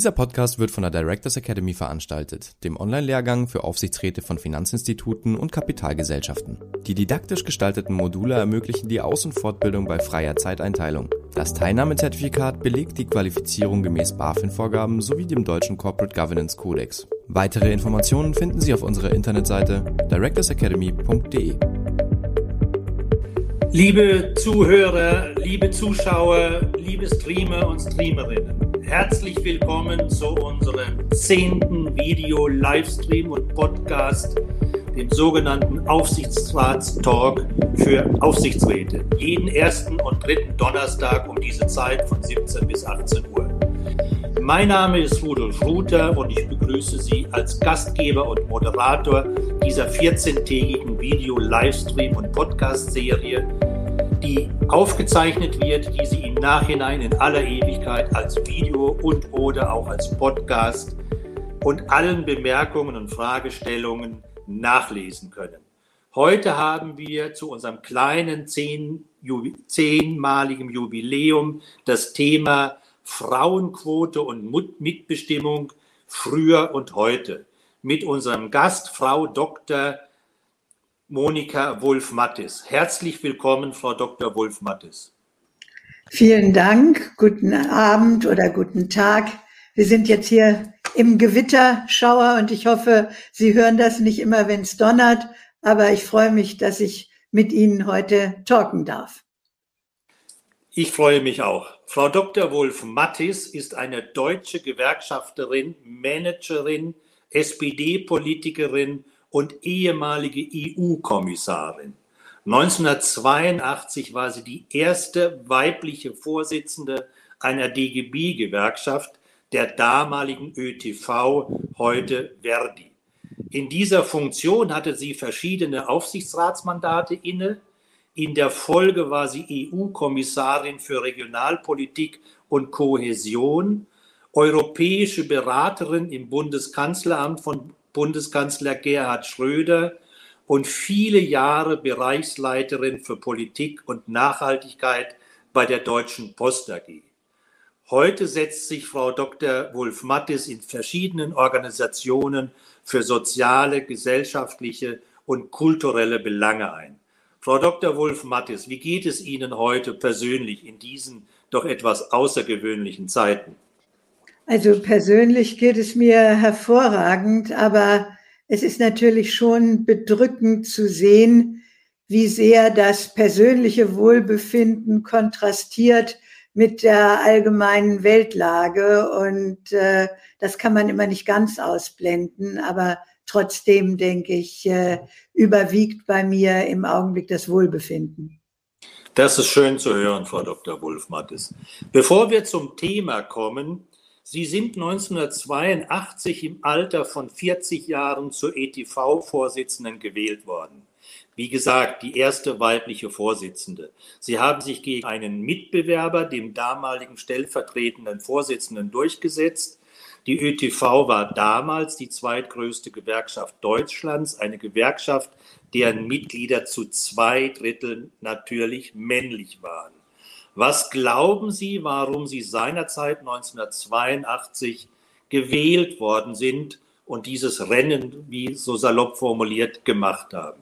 Dieser Podcast wird von der Directors Academy veranstaltet, dem Online-Lehrgang für Aufsichtsräte von Finanzinstituten und Kapitalgesellschaften. Die didaktisch gestalteten Module ermöglichen die Aus- und Fortbildung bei freier Zeiteinteilung. Das Teilnahmezertifikat belegt die Qualifizierung gemäß BaFin-Vorgaben sowie dem deutschen Corporate Governance Codex. Weitere Informationen finden Sie auf unserer Internetseite directorsacademy.de. Liebe Zuhörer, liebe Zuschauer, liebe Streamer und Streamerinnen, herzlich willkommen zu unserem zehnten Video-Livestream und Podcast, dem sogenannten Aufsichtsratstalk für Aufsichtsräte. Jeden ersten und dritten Donnerstag um diese Zeit von 17 bis 18 Uhr. Mein Name ist Rudolf Ruther und ich begrüße Sie als Gastgeber und Moderator dieser 14-tägigen Video-Livestream- und Podcast-Serie, die aufgezeichnet wird, die Sie im Nachhinein in aller Ewigkeit als Video und oder auch als Podcast und allen Bemerkungen und Fragestellungen nachlesen können. Heute haben wir zu unserem kleinen zehn, zehnmaligen Jubiläum das Thema Frauenquote und Mitbestimmung früher und heute mit unserem Gast, Frau Dr. Monika Wulf-Mattis. Herzlich willkommen, Frau Dr. Wulf-Mattis. Vielen Dank, guten Abend oder guten Tag. Wir sind jetzt hier im Gewitterschauer und ich hoffe, Sie hören das nicht immer, wenn es donnert, aber ich freue mich, dass ich mit Ihnen heute talken darf. Ich freue mich auch. Frau Dr. Wolf-Mattis ist eine deutsche Gewerkschafterin, Managerin, SPD-Politikerin und ehemalige EU-Kommissarin. 1982 war sie die erste weibliche Vorsitzende einer DGB-Gewerkschaft, der damaligen ÖTV, heute Verdi. In dieser Funktion hatte sie verschiedene Aufsichtsratsmandate inne, in der Folge war sie EU-Kommissarin für Regionalpolitik und Kohäsion, europäische Beraterin im Bundeskanzleramt von Bundeskanzler Gerhard Schröder und viele Jahre Bereichsleiterin für Politik und Nachhaltigkeit bei der Deutschen Post AG. Heute setzt sich Frau Dr. Wolf-Mattis in verschiedenen Organisationen für soziale, gesellschaftliche und kulturelle Belange ein. Frau Dr. Wolf-Mattis, wie geht es Ihnen heute persönlich in diesen doch etwas außergewöhnlichen Zeiten? Also persönlich geht es mir hervorragend, aber es ist natürlich schon bedrückend zu sehen, wie sehr das persönliche Wohlbefinden kontrastiert mit der allgemeinen Weltlage. Und äh, das kann man immer nicht ganz ausblenden, aber trotzdem, denke ich, äh, überwiegt bei mir im Augenblick das Wohlbefinden. Das ist schön zu hören, Frau Dr. Wulf-Mattes. Bevor wir zum Thema kommen, Sie sind 1982 im Alter von 40 Jahren zur ETV-Vorsitzenden gewählt worden. Wie gesagt, die erste weibliche Vorsitzende. Sie haben sich gegen einen Mitbewerber, dem damaligen stellvertretenden Vorsitzenden, durchgesetzt die ÖTV war damals die zweitgrößte Gewerkschaft Deutschlands, eine Gewerkschaft, deren Mitglieder zu zwei Dritteln natürlich männlich waren. Was glauben Sie, warum Sie seinerzeit 1982 gewählt worden sind und dieses Rennen, wie so salopp formuliert, gemacht haben?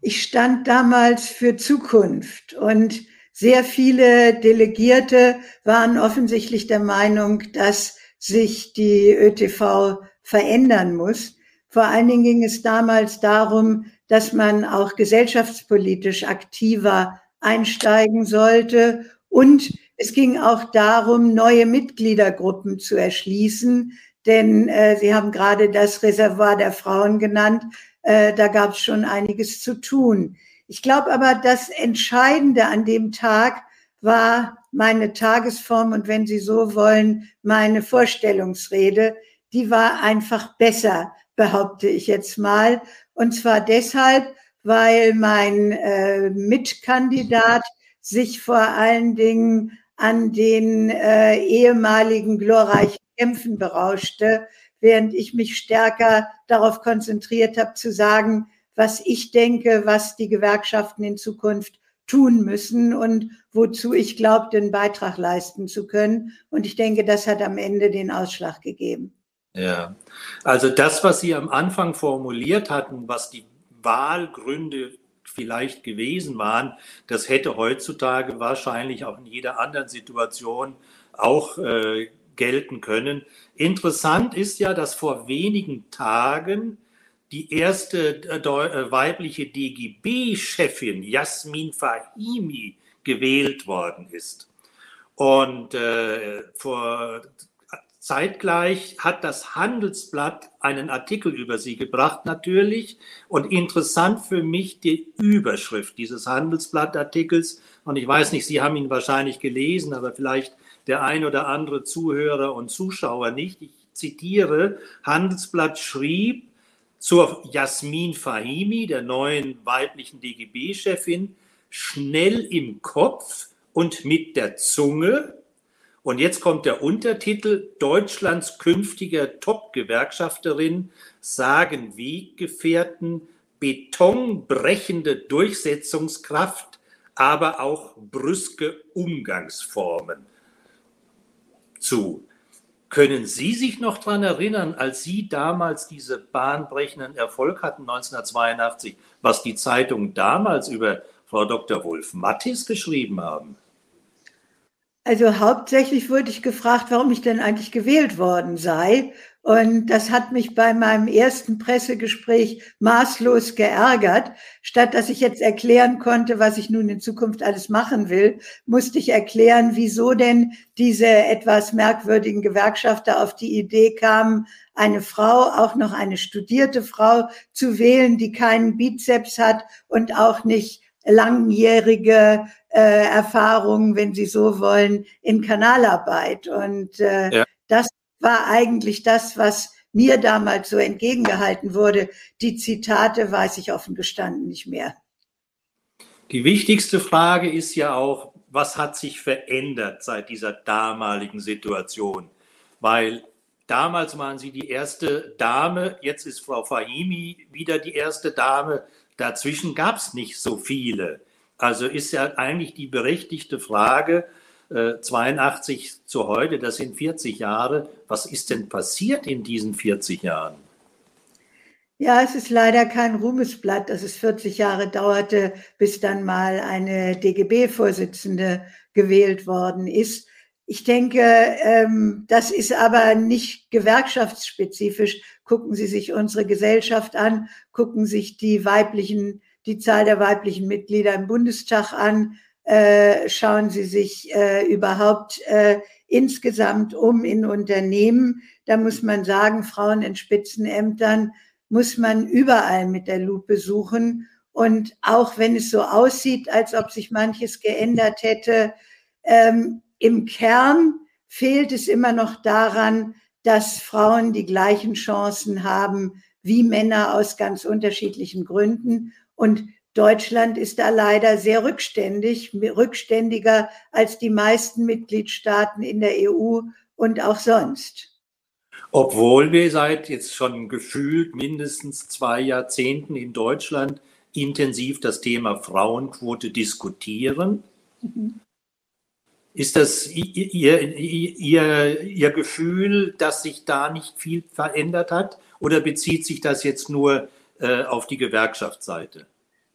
Ich stand damals für Zukunft und sehr viele Delegierte waren offensichtlich der Meinung, dass sich die ÖTV verändern muss. Vor allen Dingen ging es damals darum, dass man auch gesellschaftspolitisch aktiver einsteigen sollte. Und es ging auch darum, neue Mitgliedergruppen zu erschließen. Denn äh, Sie haben gerade das Reservoir der Frauen genannt. Äh, da gab es schon einiges zu tun. Ich glaube aber, das Entscheidende an dem Tag war meine Tagesform und wenn Sie so wollen, meine Vorstellungsrede, die war einfach besser, behaupte ich jetzt mal. Und zwar deshalb, weil mein äh, Mitkandidat sich vor allen Dingen an den äh, ehemaligen glorreichen Kämpfen berauschte, während ich mich stärker darauf konzentriert habe zu sagen, was ich denke, was die Gewerkschaften in Zukunft tun müssen und wozu ich glaube, den Beitrag leisten zu können. Und ich denke, das hat am Ende den Ausschlag gegeben. Ja, also das, was Sie am Anfang formuliert hatten, was die Wahlgründe vielleicht gewesen waren, das hätte heutzutage wahrscheinlich auch in jeder anderen Situation auch äh, gelten können. Interessant ist ja, dass vor wenigen Tagen die erste äh, äh weibliche DGB-Chefin Jasmin Fahimi gewählt worden ist. Und äh, vor Zeitgleich hat das Handelsblatt einen Artikel über sie gebracht, natürlich. Und interessant für mich die Überschrift dieses Handelsblattartikels. Und ich weiß nicht, Sie haben ihn wahrscheinlich gelesen, aber vielleicht der ein oder andere Zuhörer und Zuschauer nicht. Ich zitiere, Handelsblatt schrieb zur Jasmin Fahimi, der neuen weiblichen DGB-Chefin, schnell im Kopf und mit der Zunge und jetzt kommt der Untertitel Deutschlands künftiger Top-Gewerkschafterin sagen Weggefährten betonbrechende Durchsetzungskraft, aber auch brüske Umgangsformen zu. Können Sie sich noch daran erinnern, als Sie damals diese bahnbrechenden Erfolg hatten, 1982, was die Zeitungen damals über Frau Dr. Wolf Mattis geschrieben haben? Also hauptsächlich wurde ich gefragt, warum ich denn eigentlich gewählt worden sei. Und das hat mich bei meinem ersten Pressegespräch maßlos geärgert. Statt dass ich jetzt erklären konnte, was ich nun in Zukunft alles machen will, musste ich erklären, wieso denn diese etwas merkwürdigen Gewerkschafter auf die Idee kamen, eine Frau, auch noch eine studierte Frau zu wählen, die keinen Bizeps hat und auch nicht langjährige äh, Erfahrungen, wenn Sie so wollen, in Kanalarbeit. Und äh, ja. das war eigentlich das, was mir damals so entgegengehalten wurde. Die Zitate weiß ich offen gestanden nicht mehr. Die wichtigste Frage ist ja auch, was hat sich verändert seit dieser damaligen Situation? Weil damals waren Sie die erste Dame, jetzt ist Frau Fahimi wieder die erste Dame. Dazwischen gab es nicht so viele. Also ist ja eigentlich die berechtigte Frage, äh, 82 zu heute, das sind 40 Jahre. Was ist denn passiert in diesen 40 Jahren? Ja, es ist leider kein Ruhmesblatt, dass es 40 Jahre dauerte, bis dann mal eine DGB-Vorsitzende gewählt worden ist. Ich denke, ähm, das ist aber nicht gewerkschaftsspezifisch. Gucken Sie sich unsere Gesellschaft an, gucken sich die weiblichen die Zahl der weiblichen Mitglieder im Bundestag an. Äh, schauen Sie sich äh, überhaupt äh, insgesamt um in Unternehmen. Da muss man sagen, Frauen in Spitzenämtern muss man überall mit der Lupe suchen. Und auch wenn es so aussieht, als ob sich manches geändert hätte, ähm, im Kern fehlt es immer noch daran, dass Frauen die gleichen Chancen haben wie Männer aus ganz unterschiedlichen Gründen. Und Deutschland ist da leider sehr rückständig, rückständiger als die meisten Mitgliedstaaten in der EU und auch sonst. Obwohl wir seit jetzt schon gefühlt mindestens zwei Jahrzehnten in Deutschland intensiv das Thema Frauenquote diskutieren. Mhm. Ist das ihr, ihr, ihr Gefühl, dass sich da nicht viel verändert hat? Oder bezieht sich das jetzt nur äh, auf die Gewerkschaftsseite.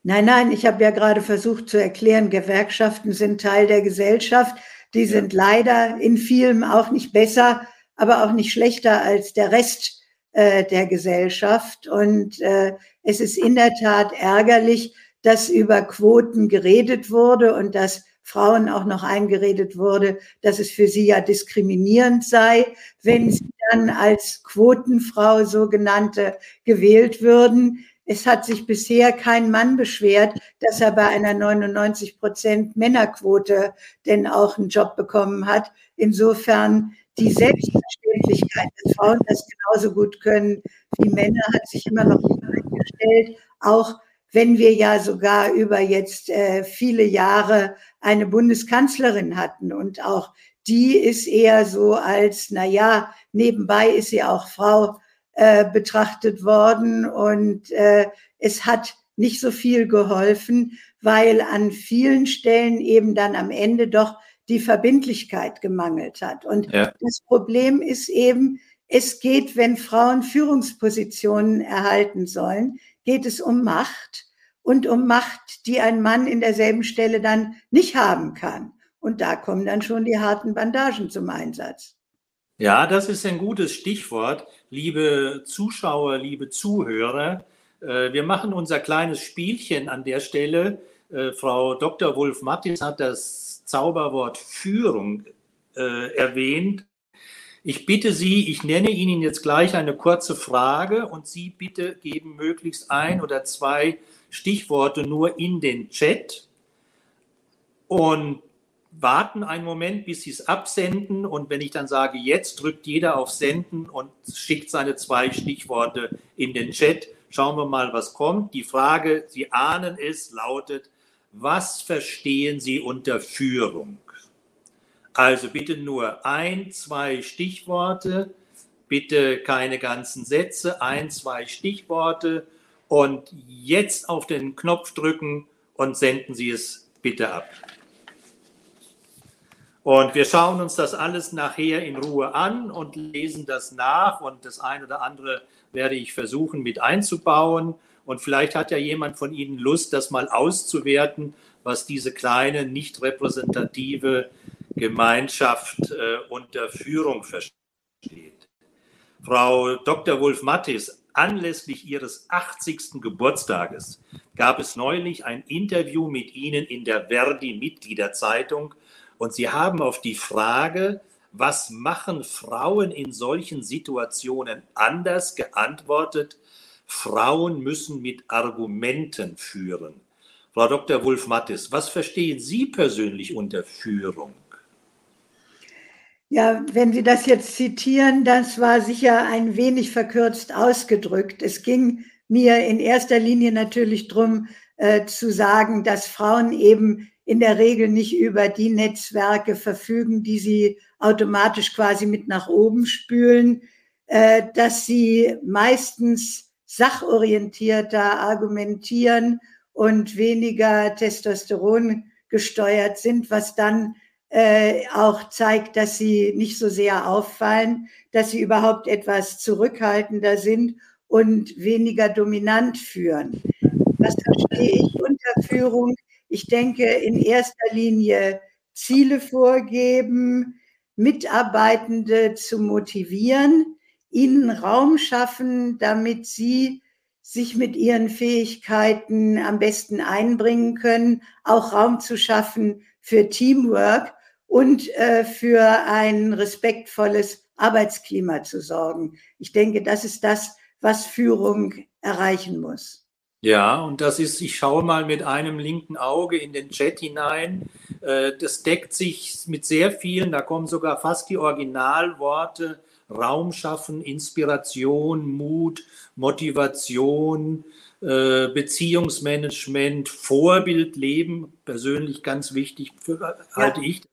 Nein, nein, ich habe ja gerade versucht zu erklären, Gewerkschaften sind Teil der Gesellschaft. Die sind ja. leider in vielem auch nicht besser, aber auch nicht schlechter als der Rest äh, der Gesellschaft. Und äh, es ist in der Tat ärgerlich, dass über Quoten geredet wurde und dass Frauen auch noch eingeredet wurde, dass es für sie ja diskriminierend sei, wenn sie dann als Quotenfrau sogenannte gewählt würden. Es hat sich bisher kein Mann beschwert, dass er bei einer 99 Prozent Männerquote denn auch einen Job bekommen hat. Insofern die Selbstverständlichkeit, dass Frauen das genauso gut können wie Männer, hat sich immer noch eingestellt. Auch wenn wir ja sogar über jetzt äh, viele Jahre eine Bundeskanzlerin hatten und auch die ist eher so als, na ja, nebenbei ist sie auch Frau äh, betrachtet worden und äh, es hat nicht so viel geholfen, weil an vielen Stellen eben dann am Ende doch die Verbindlichkeit gemangelt hat. Und ja. das Problem ist eben, es geht, wenn Frauen Führungspositionen erhalten sollen, geht es um Macht und um Macht, die ein Mann in derselben Stelle dann nicht haben kann. Und da kommen dann schon die harten Bandagen zum Einsatz. Ja, das ist ein gutes Stichwort, liebe Zuschauer, liebe Zuhörer. Äh, wir machen unser kleines Spielchen an der Stelle. Äh, Frau Dr. Wolf Mattis hat das Zauberwort Führung äh, erwähnt. Ich bitte Sie, ich nenne Ihnen jetzt gleich eine kurze Frage und Sie bitte geben möglichst ein oder zwei Stichworte nur in den Chat und warten einen Moment, bis Sie es absenden. Und wenn ich dann sage, jetzt drückt jeder auf Senden und schickt seine zwei Stichworte in den Chat. Schauen wir mal, was kommt. Die Frage, Sie ahnen es, lautet, was verstehen Sie unter Führung? Also bitte nur ein, zwei Stichworte, bitte keine ganzen Sätze, ein, zwei Stichworte und jetzt auf den Knopf drücken und senden Sie es bitte ab. Und wir schauen uns das alles nachher in Ruhe an und lesen das nach und das eine oder andere werde ich versuchen mit einzubauen. Und vielleicht hat ja jemand von Ihnen Lust, das mal auszuwerten, was diese kleine, nicht repräsentative Gemeinschaft äh, unter Führung versteht. Frau Dr. Wolf Mattis, anlässlich Ihres 80. Geburtstages gab es neulich ein Interview mit Ihnen in der Verdi-Mitgliederzeitung und Sie haben auf die Frage, was machen Frauen in solchen Situationen anders geantwortet, Frauen müssen mit Argumenten führen. Frau Dr. Wulf-Mattis, was verstehen Sie persönlich unter Führung? Ja, wenn Sie das jetzt zitieren, das war sicher ein wenig verkürzt ausgedrückt. Es ging mir in erster Linie natürlich darum, äh, zu sagen, dass Frauen eben in der Regel nicht über die Netzwerke verfügen, die sie automatisch quasi mit nach oben spülen, äh, dass sie meistens sachorientierter argumentieren und weniger Testosteron gesteuert sind, was dann äh, auch zeigt, dass sie nicht so sehr auffallen, dass sie überhaupt etwas zurückhaltender sind und weniger dominant führen. Was verstehe ich unter Führung? Ich denke, in erster Linie Ziele vorgeben, Mitarbeitende zu motivieren, ihnen Raum schaffen, damit sie sich mit ihren Fähigkeiten am besten einbringen können, auch Raum zu schaffen für Teamwork und äh, für ein respektvolles Arbeitsklima zu sorgen. Ich denke, das ist das, was Führung erreichen muss. Ja, und das ist, ich schaue mal mit einem linken Auge in den Chat hinein. Äh, das deckt sich mit sehr vielen, da kommen sogar fast die Originalworte. Raum schaffen, Inspiration, Mut, Motivation, äh, Beziehungsmanagement, Vorbild leben, persönlich ganz wichtig, für, ja. halte ich.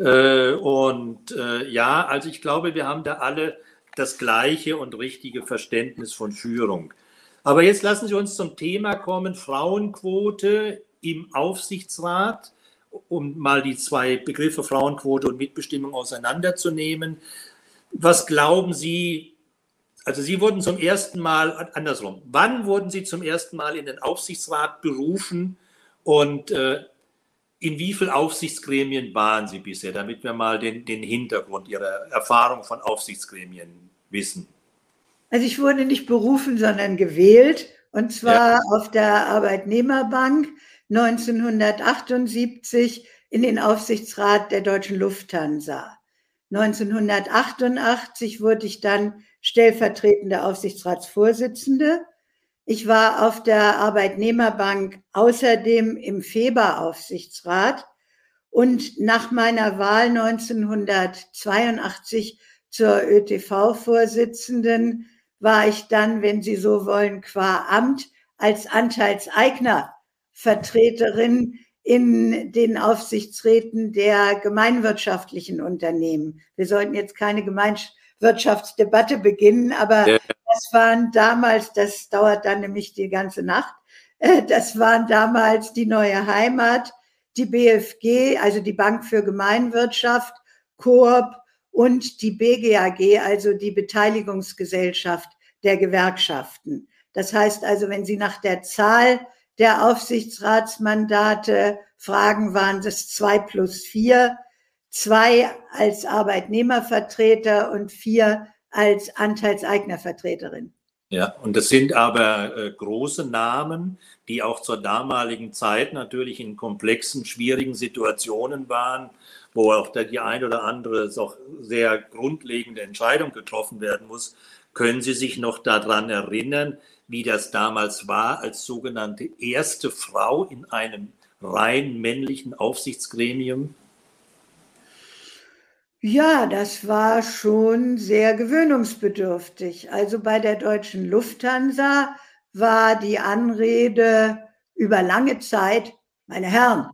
Äh, und ja, also ich glaube, wir haben da alle das gleiche und richtige Verständnis von Führung. Aber jetzt lassen Sie uns zum Thema kommen, Frauenquote im Aufsichtsrat, um mal die zwei Begriffe Frauenquote und Mitbestimmung auseinanderzunehmen. Was glauben Sie, also Sie wurden zum ersten Mal, andersrum, wann wurden Sie zum ersten Mal in den Aufsichtsrat berufen und äh, in wie vielen Aufsichtsgremien waren Sie bisher, damit wir mal den, den Hintergrund Ihrer Erfahrung von Aufsichtsgremien wissen? Also ich wurde nicht berufen, sondern gewählt. Und zwar ja. auf der Arbeitnehmerbank 1978 in den Aufsichtsrat der Deutschen Lufthansa. 1988 wurde ich dann stellvertretende Aufsichtsratsvorsitzende. Ich war auf der Arbeitnehmerbank außerdem im Feber-Aufsichtsrat und nach meiner Wahl 1982 zur ÖTV-Vorsitzenden war ich dann, wenn Sie so wollen, qua Amt als Anteilseignervertreterin in den Aufsichtsräten der gemeinwirtschaftlichen Unternehmen. Wir sollten jetzt keine Gemeinwirtschaftsdebatte beginnen, aber ja. Das waren damals, das dauert dann nämlich die ganze Nacht, Äh, das waren damals die neue Heimat, die BFG, also die Bank für Gemeinwirtschaft, Coop und die BGAG, also die Beteiligungsgesellschaft der Gewerkschaften. Das heißt also, wenn Sie nach der Zahl der Aufsichtsratsmandate fragen, waren es zwei plus vier, zwei als Arbeitnehmervertreter und vier als Anteilseignervertreterin. Ja, und das sind aber äh, große Namen, die auch zur damaligen Zeit natürlich in komplexen, schwierigen Situationen waren, wo auch die ein oder andere auch sehr grundlegende Entscheidung getroffen werden muss. Können Sie sich noch daran erinnern, wie das damals war, als sogenannte erste Frau in einem rein männlichen Aufsichtsgremium? Ja, das war schon sehr gewöhnungsbedürftig. Also bei der deutschen Lufthansa war die Anrede über lange Zeit, meine Herren.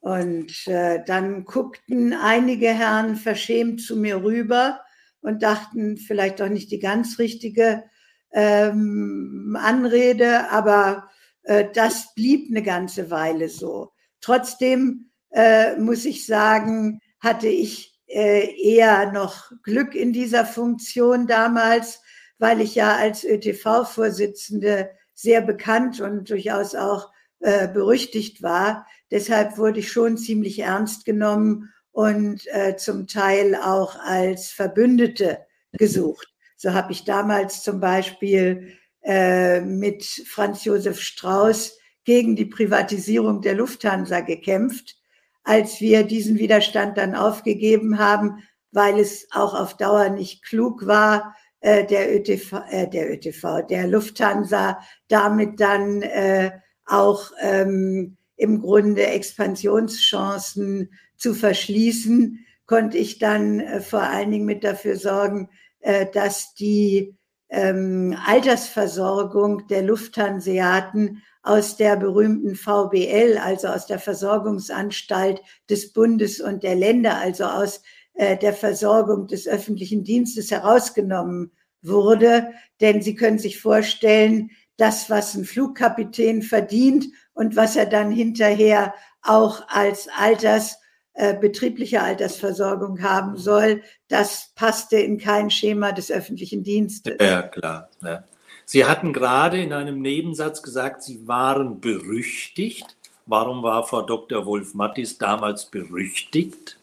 Und äh, dann guckten einige Herren verschämt zu mir rüber und dachten vielleicht doch nicht die ganz richtige ähm, Anrede, aber äh, das blieb eine ganze Weile so. Trotzdem äh, muss ich sagen, hatte ich eher noch Glück in dieser Funktion damals, weil ich ja als ÖTV-Vorsitzende sehr bekannt und durchaus auch äh, berüchtigt war. Deshalb wurde ich schon ziemlich ernst genommen und äh, zum Teil auch als Verbündete gesucht. So habe ich damals zum Beispiel äh, mit Franz Josef Strauß gegen die Privatisierung der Lufthansa gekämpft als wir diesen Widerstand dann aufgegeben haben, weil es auch auf Dauer nicht klug war, äh, der ÖTV, äh, der ÖTV, der Lufthansa damit dann äh, auch ähm, im Grunde Expansionschancen zu verschließen, konnte ich dann äh, vor allen Dingen mit dafür sorgen, äh, dass die ähm, Altersversorgung der Lufthanseaten aus der berühmten VBL, also aus der Versorgungsanstalt des Bundes und der Länder, also aus äh, der Versorgung des öffentlichen Dienstes herausgenommen wurde. Denn Sie können sich vorstellen, das, was ein Flugkapitän verdient und was er dann hinterher auch als Alters, äh, betriebliche Altersversorgung haben soll, das passte in kein Schema des öffentlichen Dienstes. Ja, klar. Ja. Sie hatten gerade in einem Nebensatz gesagt, Sie waren berüchtigt. Warum war Frau Dr. Wolf-Mattis damals berüchtigt?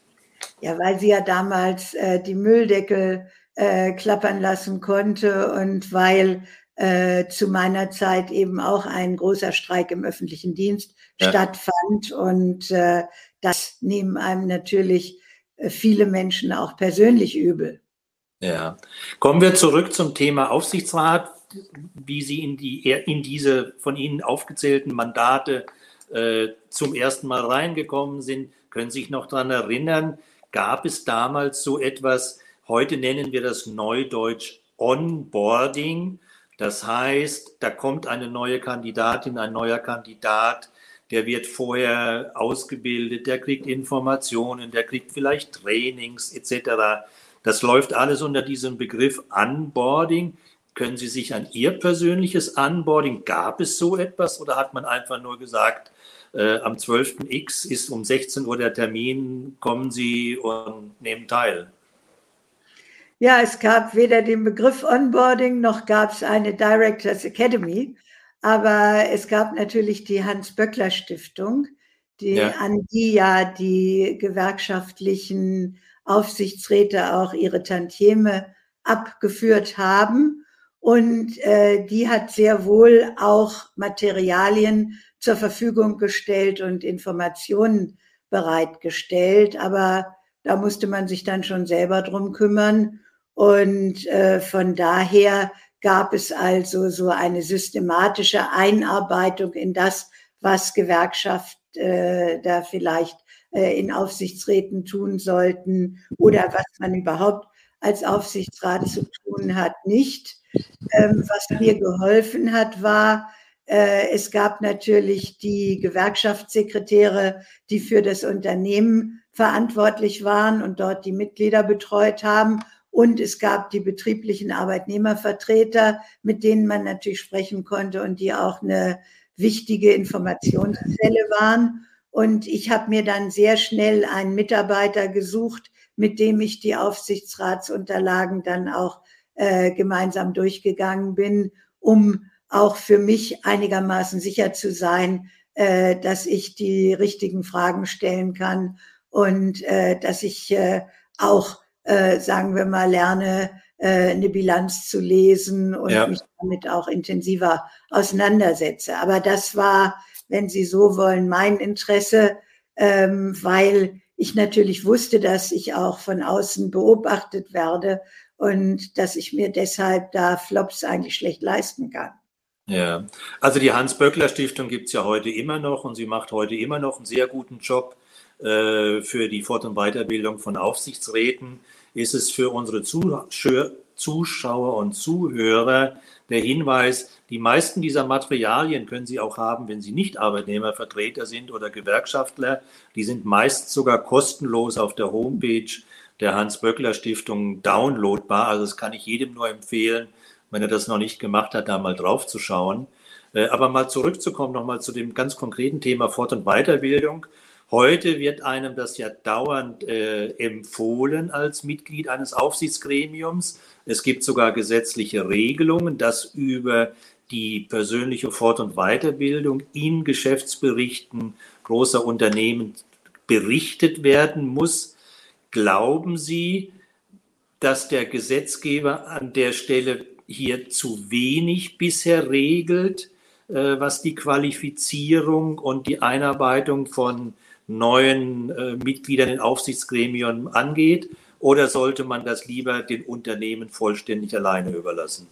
Ja, weil sie ja damals äh, die Mülldeckel äh, klappern lassen konnte und weil äh, zu meiner Zeit eben auch ein großer Streik im öffentlichen Dienst ja. stattfand. Und äh, das nehmen einem natürlich äh, viele Menschen auch persönlich übel. Ja. Kommen wir zurück zum Thema Aufsichtsrat wie Sie in, die, in diese von Ihnen aufgezählten Mandate äh, zum ersten Mal reingekommen sind. Können Sie sich noch daran erinnern, gab es damals so etwas, heute nennen wir das Neudeutsch Onboarding. Das heißt, da kommt eine neue Kandidatin, ein neuer Kandidat, der wird vorher ausgebildet, der kriegt Informationen, der kriegt vielleicht Trainings etc. Das läuft alles unter diesem Begriff Onboarding. Können Sie sich an Ihr persönliches Onboarding, gab es so etwas oder hat man einfach nur gesagt, äh, am 12.x ist um 16 Uhr der Termin, kommen Sie und nehmen teil? Ja, es gab weder den Begriff Onboarding noch gab es eine Directors Academy, aber es gab natürlich die Hans-Böckler-Stiftung, die, ja. an die ja die gewerkschaftlichen Aufsichtsräte auch ihre Tantieme abgeführt haben. Und äh, die hat sehr wohl auch Materialien zur Verfügung gestellt und Informationen bereitgestellt. Aber da musste man sich dann schon selber drum kümmern. Und äh, von daher gab es also so eine systematische Einarbeitung in das, was Gewerkschaft äh, da vielleicht äh, in Aufsichtsräten tun sollten oder was man überhaupt als Aufsichtsrat zu tun hat, nicht. Ähm, was mir geholfen hat, war, äh, es gab natürlich die Gewerkschaftssekretäre, die für das Unternehmen verantwortlich waren und dort die Mitglieder betreut haben. Und es gab die betrieblichen Arbeitnehmervertreter, mit denen man natürlich sprechen konnte und die auch eine wichtige Informationsquelle waren. Und ich habe mir dann sehr schnell einen Mitarbeiter gesucht, mit dem ich die Aufsichtsratsunterlagen dann auch äh, gemeinsam durchgegangen bin, um auch für mich einigermaßen sicher zu sein, äh, dass ich die richtigen Fragen stellen kann und äh, dass ich äh, auch, äh, sagen wir mal, lerne, äh, eine Bilanz zu lesen und ja. mich damit auch intensiver auseinandersetze. Aber das war, wenn Sie so wollen, mein Interesse, ähm, weil ich natürlich wusste, dass ich auch von außen beobachtet werde und dass ich mir deshalb da Flops eigentlich schlecht leisten kann. Ja, also die Hans-Böckler-Stiftung gibt es ja heute immer noch und sie macht heute immer noch einen sehr guten Job für die Fort- und Weiterbildung von Aufsichtsräten ist es für unsere Zuschauer und Zuhörer der Hinweis, die meisten dieser Materialien können Sie auch haben, wenn Sie nicht Arbeitnehmervertreter sind oder Gewerkschaftler. Die sind meist sogar kostenlos auf der Homepage der Hans-Böckler-Stiftung downloadbar. Also das kann ich jedem nur empfehlen, wenn er das noch nicht gemacht hat, da mal drauf zu schauen. Äh, aber mal zurückzukommen, nochmal zu dem ganz konkreten Thema Fort- und Weiterbildung. Heute wird einem das ja dauernd äh, empfohlen als Mitglied eines Aufsichtsgremiums. Es gibt sogar gesetzliche Regelungen, dass über die persönliche Fort- und Weiterbildung in Geschäftsberichten großer Unternehmen berichtet werden muss. Glauben Sie, dass der Gesetzgeber an der Stelle hier zu wenig bisher regelt, äh, was die Qualifizierung und die Einarbeitung von neuen äh, Mitgliedern in Aufsichtsgremien angeht? Oder sollte man das lieber den Unternehmen vollständig alleine überlassen?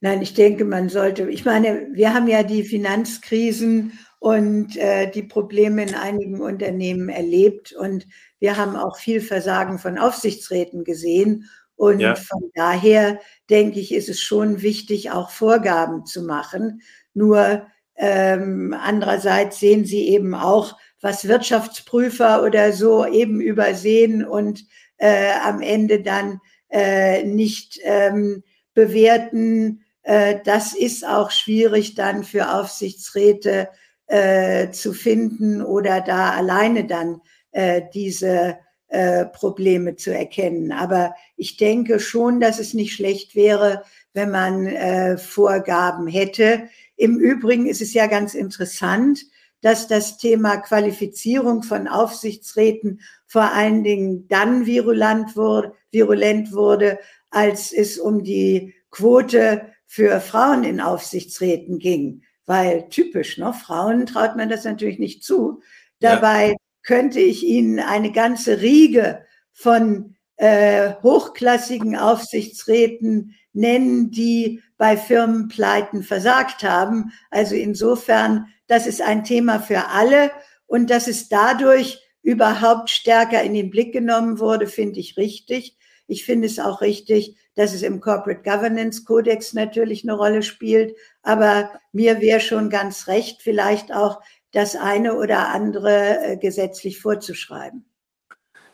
Nein, ich denke, man sollte, ich meine, wir haben ja die Finanzkrisen und äh, die Probleme in einigen Unternehmen erlebt und wir haben auch viel Versagen von Aufsichtsräten gesehen. Und ja. von daher denke ich, ist es schon wichtig, auch Vorgaben zu machen. Nur ähm, andererseits sehen Sie eben auch, was Wirtschaftsprüfer oder so eben übersehen und äh, am Ende dann äh, nicht ähm, bewerten. Äh, das ist auch schwierig dann für Aufsichtsräte äh, zu finden oder da alleine dann äh, diese äh, Probleme zu erkennen. Aber ich denke schon, dass es nicht schlecht wäre, wenn man äh, Vorgaben hätte. Im Übrigen ist es ja ganz interessant, dass das Thema Qualifizierung von Aufsichtsräten vor allen Dingen dann virulent wurde, virulent wurde, als es um die Quote für Frauen in Aufsichtsräten ging. Weil typisch, ne? Frauen traut man das natürlich nicht zu. Dabei ja. könnte ich Ihnen eine ganze Riege von äh, hochklassigen Aufsichtsräten nennen, die bei Firmenpleiten versagt haben. Also insofern das ist ein Thema für alle und dass es dadurch überhaupt stärker in den Blick genommen wurde, finde ich richtig. Ich finde es auch richtig, dass es im Corporate Governance Codex natürlich eine Rolle spielt. Aber mir wäre schon ganz recht, vielleicht auch das eine oder andere äh, gesetzlich vorzuschreiben.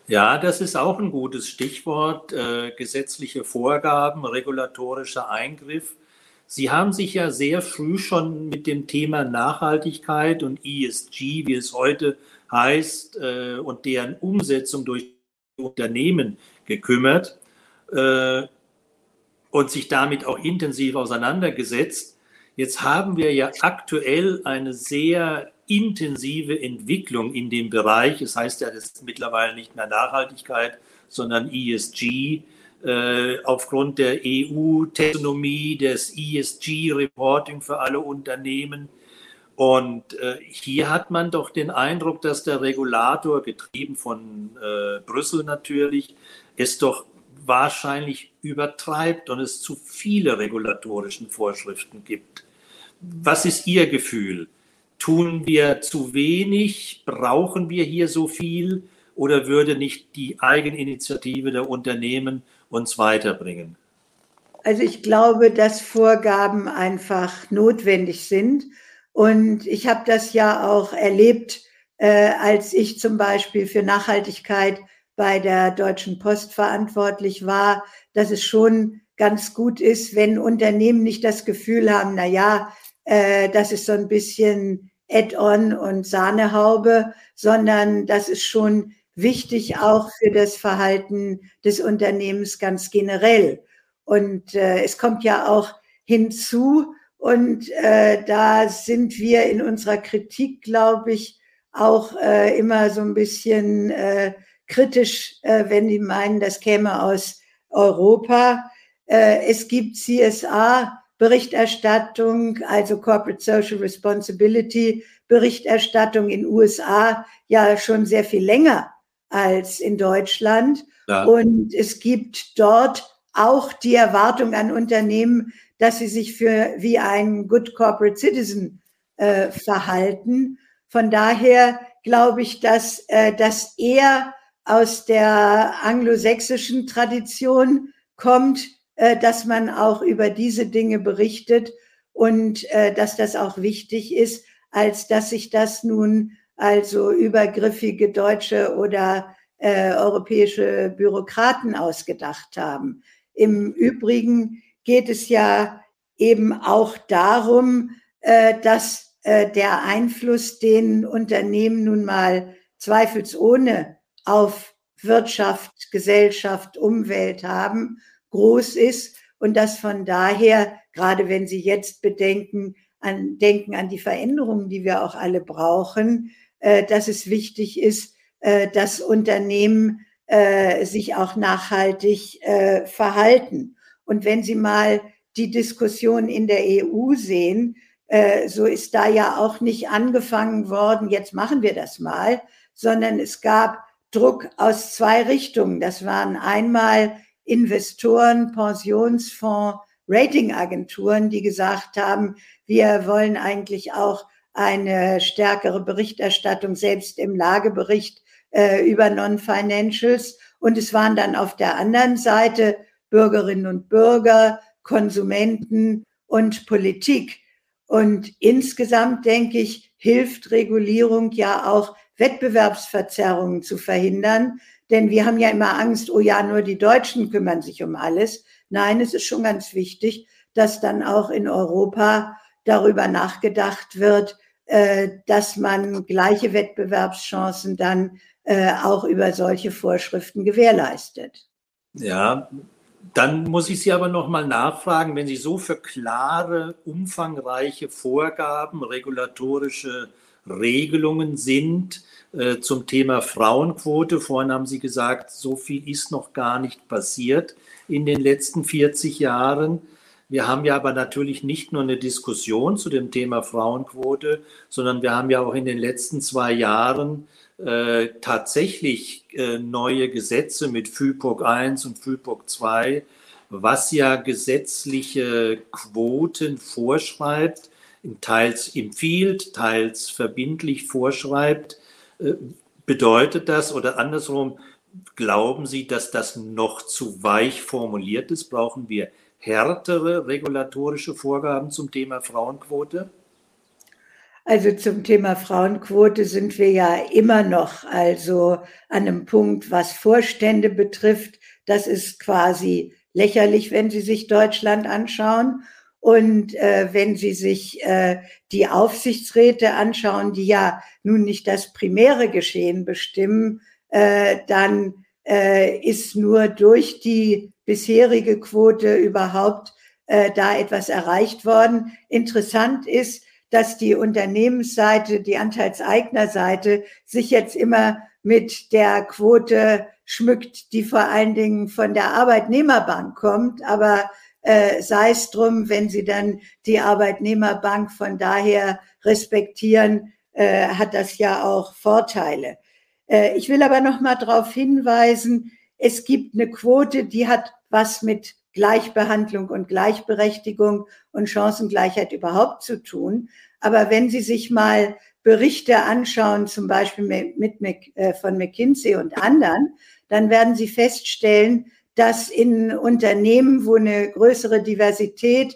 Ja, das ist auch ein gutes Stichwort. Äh, gesetzliche Vorgaben, regulatorischer Eingriff. Sie haben sich ja sehr früh schon mit dem Thema Nachhaltigkeit und ESG, wie es heute heißt, äh, und deren Umsetzung durch Unternehmen gekümmert äh, und sich damit auch intensiv auseinandergesetzt. Jetzt haben wir ja aktuell eine sehr intensive Entwicklung in dem Bereich. Es heißt ja, das ist mittlerweile nicht mehr Nachhaltigkeit, sondern ESG aufgrund der EU-Taxonomie, des ESG-Reporting für alle Unternehmen. Und äh, hier hat man doch den Eindruck, dass der Regulator, getrieben von äh, Brüssel natürlich, es doch wahrscheinlich übertreibt und es zu viele regulatorischen Vorschriften gibt. Was ist Ihr Gefühl? Tun wir zu wenig? Brauchen wir hier so viel? Oder würde nicht die Eigeninitiative der Unternehmen uns weiterbringen? Also ich glaube, dass Vorgaben einfach notwendig sind. Und ich habe das ja auch erlebt, äh, als ich zum Beispiel für Nachhaltigkeit bei der Deutschen Post verantwortlich war, dass es schon ganz gut ist, wenn Unternehmen nicht das Gefühl haben, na ja, äh, das ist so ein bisschen Add-on und Sahnehaube, sondern das ist schon wichtig auch für das Verhalten des Unternehmens ganz generell. Und äh, es kommt ja auch hinzu, und äh, da sind wir in unserer Kritik, glaube ich, auch äh, immer so ein bisschen äh, kritisch, äh, wenn die meinen, das käme aus Europa. Äh, es gibt CSA-Berichterstattung, also Corporate Social Responsibility Berichterstattung in USA ja schon sehr viel länger als in Deutschland. Ja. Und es gibt dort auch die Erwartung an Unternehmen, dass sie sich für wie ein Good Corporate Citizen äh, verhalten. Von daher glaube ich, dass äh, das eher aus der anglosächsischen Tradition kommt, äh, dass man auch über diese Dinge berichtet und äh, dass das auch wichtig ist, als dass sich das nun also übergriffige deutsche oder äh, europäische Bürokraten ausgedacht haben. Im Übrigen geht es ja eben auch darum, äh, dass äh, der Einfluss, den Unternehmen nun mal zweifelsohne auf Wirtschaft, Gesellschaft, Umwelt haben, groß ist und dass von daher, gerade wenn Sie jetzt bedenken, an, denken an die Veränderungen, die wir auch alle brauchen, dass es wichtig ist, äh, dass Unternehmen äh, sich auch nachhaltig äh, verhalten. Und wenn Sie mal die Diskussion in der EU sehen, äh, so ist da ja auch nicht angefangen worden, jetzt machen wir das mal, sondern es gab Druck aus zwei Richtungen. Das waren einmal Investoren, Pensionsfonds, Ratingagenturen, die gesagt haben, wir wollen eigentlich auch eine stärkere Berichterstattung, selbst im Lagebericht äh, über Non-Financials. Und es waren dann auf der anderen Seite Bürgerinnen und Bürger, Konsumenten und Politik. Und insgesamt denke ich, hilft Regulierung ja auch, Wettbewerbsverzerrungen zu verhindern. Denn wir haben ja immer Angst, oh ja, nur die Deutschen kümmern sich um alles. Nein, es ist schon ganz wichtig, dass dann auch in Europa darüber nachgedacht wird, dass man gleiche Wettbewerbschancen dann äh, auch über solche Vorschriften gewährleistet. Ja, dann muss ich Sie aber noch mal nachfragen, wenn Sie so für klare, umfangreiche Vorgaben, regulatorische Regelungen sind äh, zum Thema Frauenquote. Vorhin haben Sie gesagt, so viel ist noch gar nicht passiert in den letzten 40 Jahren. Wir haben ja aber natürlich nicht nur eine Diskussion zu dem Thema Frauenquote, sondern wir haben ja auch in den letzten zwei Jahren äh, tatsächlich äh, neue Gesetze mit FIPOC 1 und FIPOC 2, was ja gesetzliche Quoten vorschreibt, teils empfiehlt, teils verbindlich vorschreibt. Äh, bedeutet das oder andersrum, glauben Sie, dass das noch zu weich formuliert ist? Brauchen wir härtere regulatorische Vorgaben zum Thema Frauenquote? Also zum Thema Frauenquote sind wir ja immer noch also an einem Punkt, was Vorstände betrifft. Das ist quasi lächerlich, wenn Sie sich Deutschland anschauen. Und äh, wenn Sie sich äh, die Aufsichtsräte anschauen, die ja nun nicht das primäre Geschehen bestimmen, äh, dann äh, ist nur durch die bisherige Quote überhaupt äh, da etwas erreicht worden. Interessant ist, dass die Unternehmensseite, die Anteilseignerseite sich jetzt immer mit der Quote schmückt, die vor allen Dingen von der Arbeitnehmerbank kommt. Aber äh, sei es drum, wenn sie dann die Arbeitnehmerbank von daher respektieren, äh, hat das ja auch Vorteile. Äh, ich will aber noch mal darauf hinweisen, es gibt eine Quote, die hat was mit Gleichbehandlung und Gleichberechtigung und Chancengleichheit überhaupt zu tun. Aber wenn Sie sich mal Berichte anschauen, zum Beispiel mit, mit, äh, von McKinsey und anderen, dann werden Sie feststellen, dass in Unternehmen, wo eine größere Diversität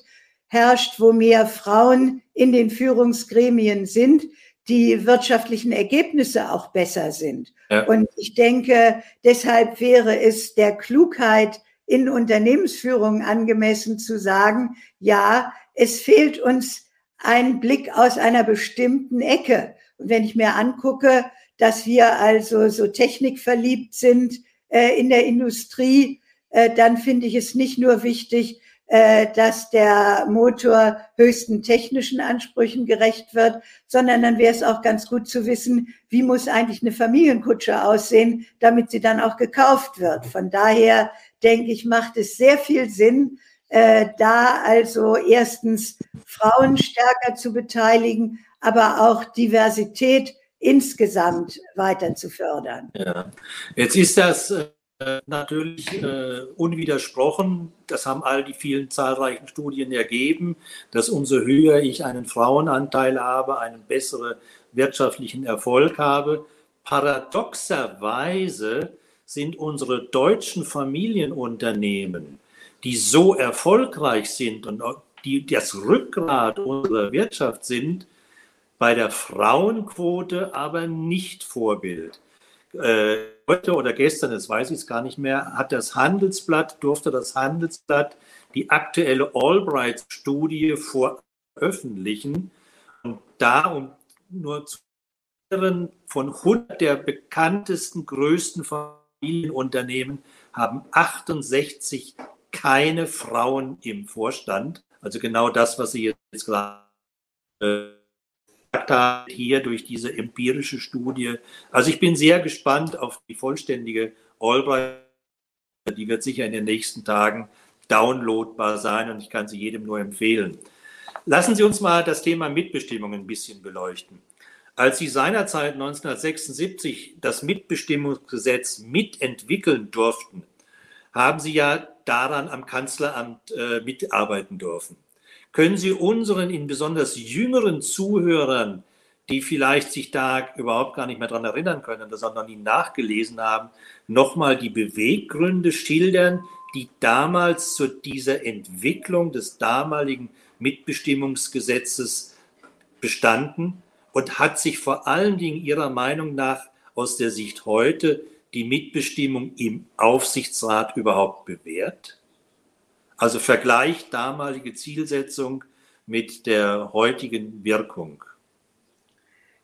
herrscht, wo mehr Frauen in den Führungsgremien sind, die wirtschaftlichen Ergebnisse auch besser sind. Ja. Und ich denke, deshalb wäre es der Klugheit in Unternehmensführung angemessen zu sagen, ja, es fehlt uns ein Blick aus einer bestimmten Ecke. Und wenn ich mir angucke, dass wir also so technikverliebt sind äh, in der Industrie, äh, dann finde ich es nicht nur wichtig, dass der Motor höchsten technischen Ansprüchen gerecht wird, sondern dann wäre es auch ganz gut zu wissen, wie muss eigentlich eine Familienkutsche aussehen, damit sie dann auch gekauft wird. Von daher denke ich, macht es sehr viel Sinn, äh, da also erstens Frauen stärker zu beteiligen, aber auch Diversität insgesamt weiter zu fördern. Ja. Jetzt ist das äh, natürlich äh, unwidersprochen, das haben all die vielen zahlreichen Studien ergeben, dass umso höher ich einen Frauenanteil habe, einen besseren wirtschaftlichen Erfolg habe. Paradoxerweise sind unsere deutschen Familienunternehmen, die so erfolgreich sind und die das Rückgrat unserer Wirtschaft sind, bei der Frauenquote aber nicht Vorbild. Äh, heute oder gestern, das weiß ich es gar nicht mehr, hat das Handelsblatt, durfte das Handelsblatt die aktuelle Albright-Studie veröffentlichen. Und da, um nur zu erinnern, von 100 der bekanntesten, größten Familienunternehmen haben 68 keine Frauen im Vorstand. Also genau das, was Sie jetzt gerade äh, hat hier durch diese empirische Studie. Also ich bin sehr gespannt auf die vollständige Albright. Die wird sicher in den nächsten Tagen downloadbar sein und ich kann sie jedem nur empfehlen. Lassen Sie uns mal das Thema Mitbestimmung ein bisschen beleuchten. Als Sie seinerzeit 1976 das Mitbestimmungsgesetz mitentwickeln durften, haben Sie ja daran am Kanzleramt äh, mitarbeiten dürfen. Können Sie unseren in besonders jüngeren Zuhörern, die vielleicht sich da überhaupt gar nicht mehr daran erinnern können, sondern ihn nachgelesen haben, nochmal die Beweggründe schildern, die damals zu dieser Entwicklung des damaligen Mitbestimmungsgesetzes bestanden und hat sich vor allen Dingen Ihrer Meinung nach aus der Sicht heute die Mitbestimmung im Aufsichtsrat überhaupt bewährt? Also Vergleich damalige Zielsetzung mit der heutigen Wirkung.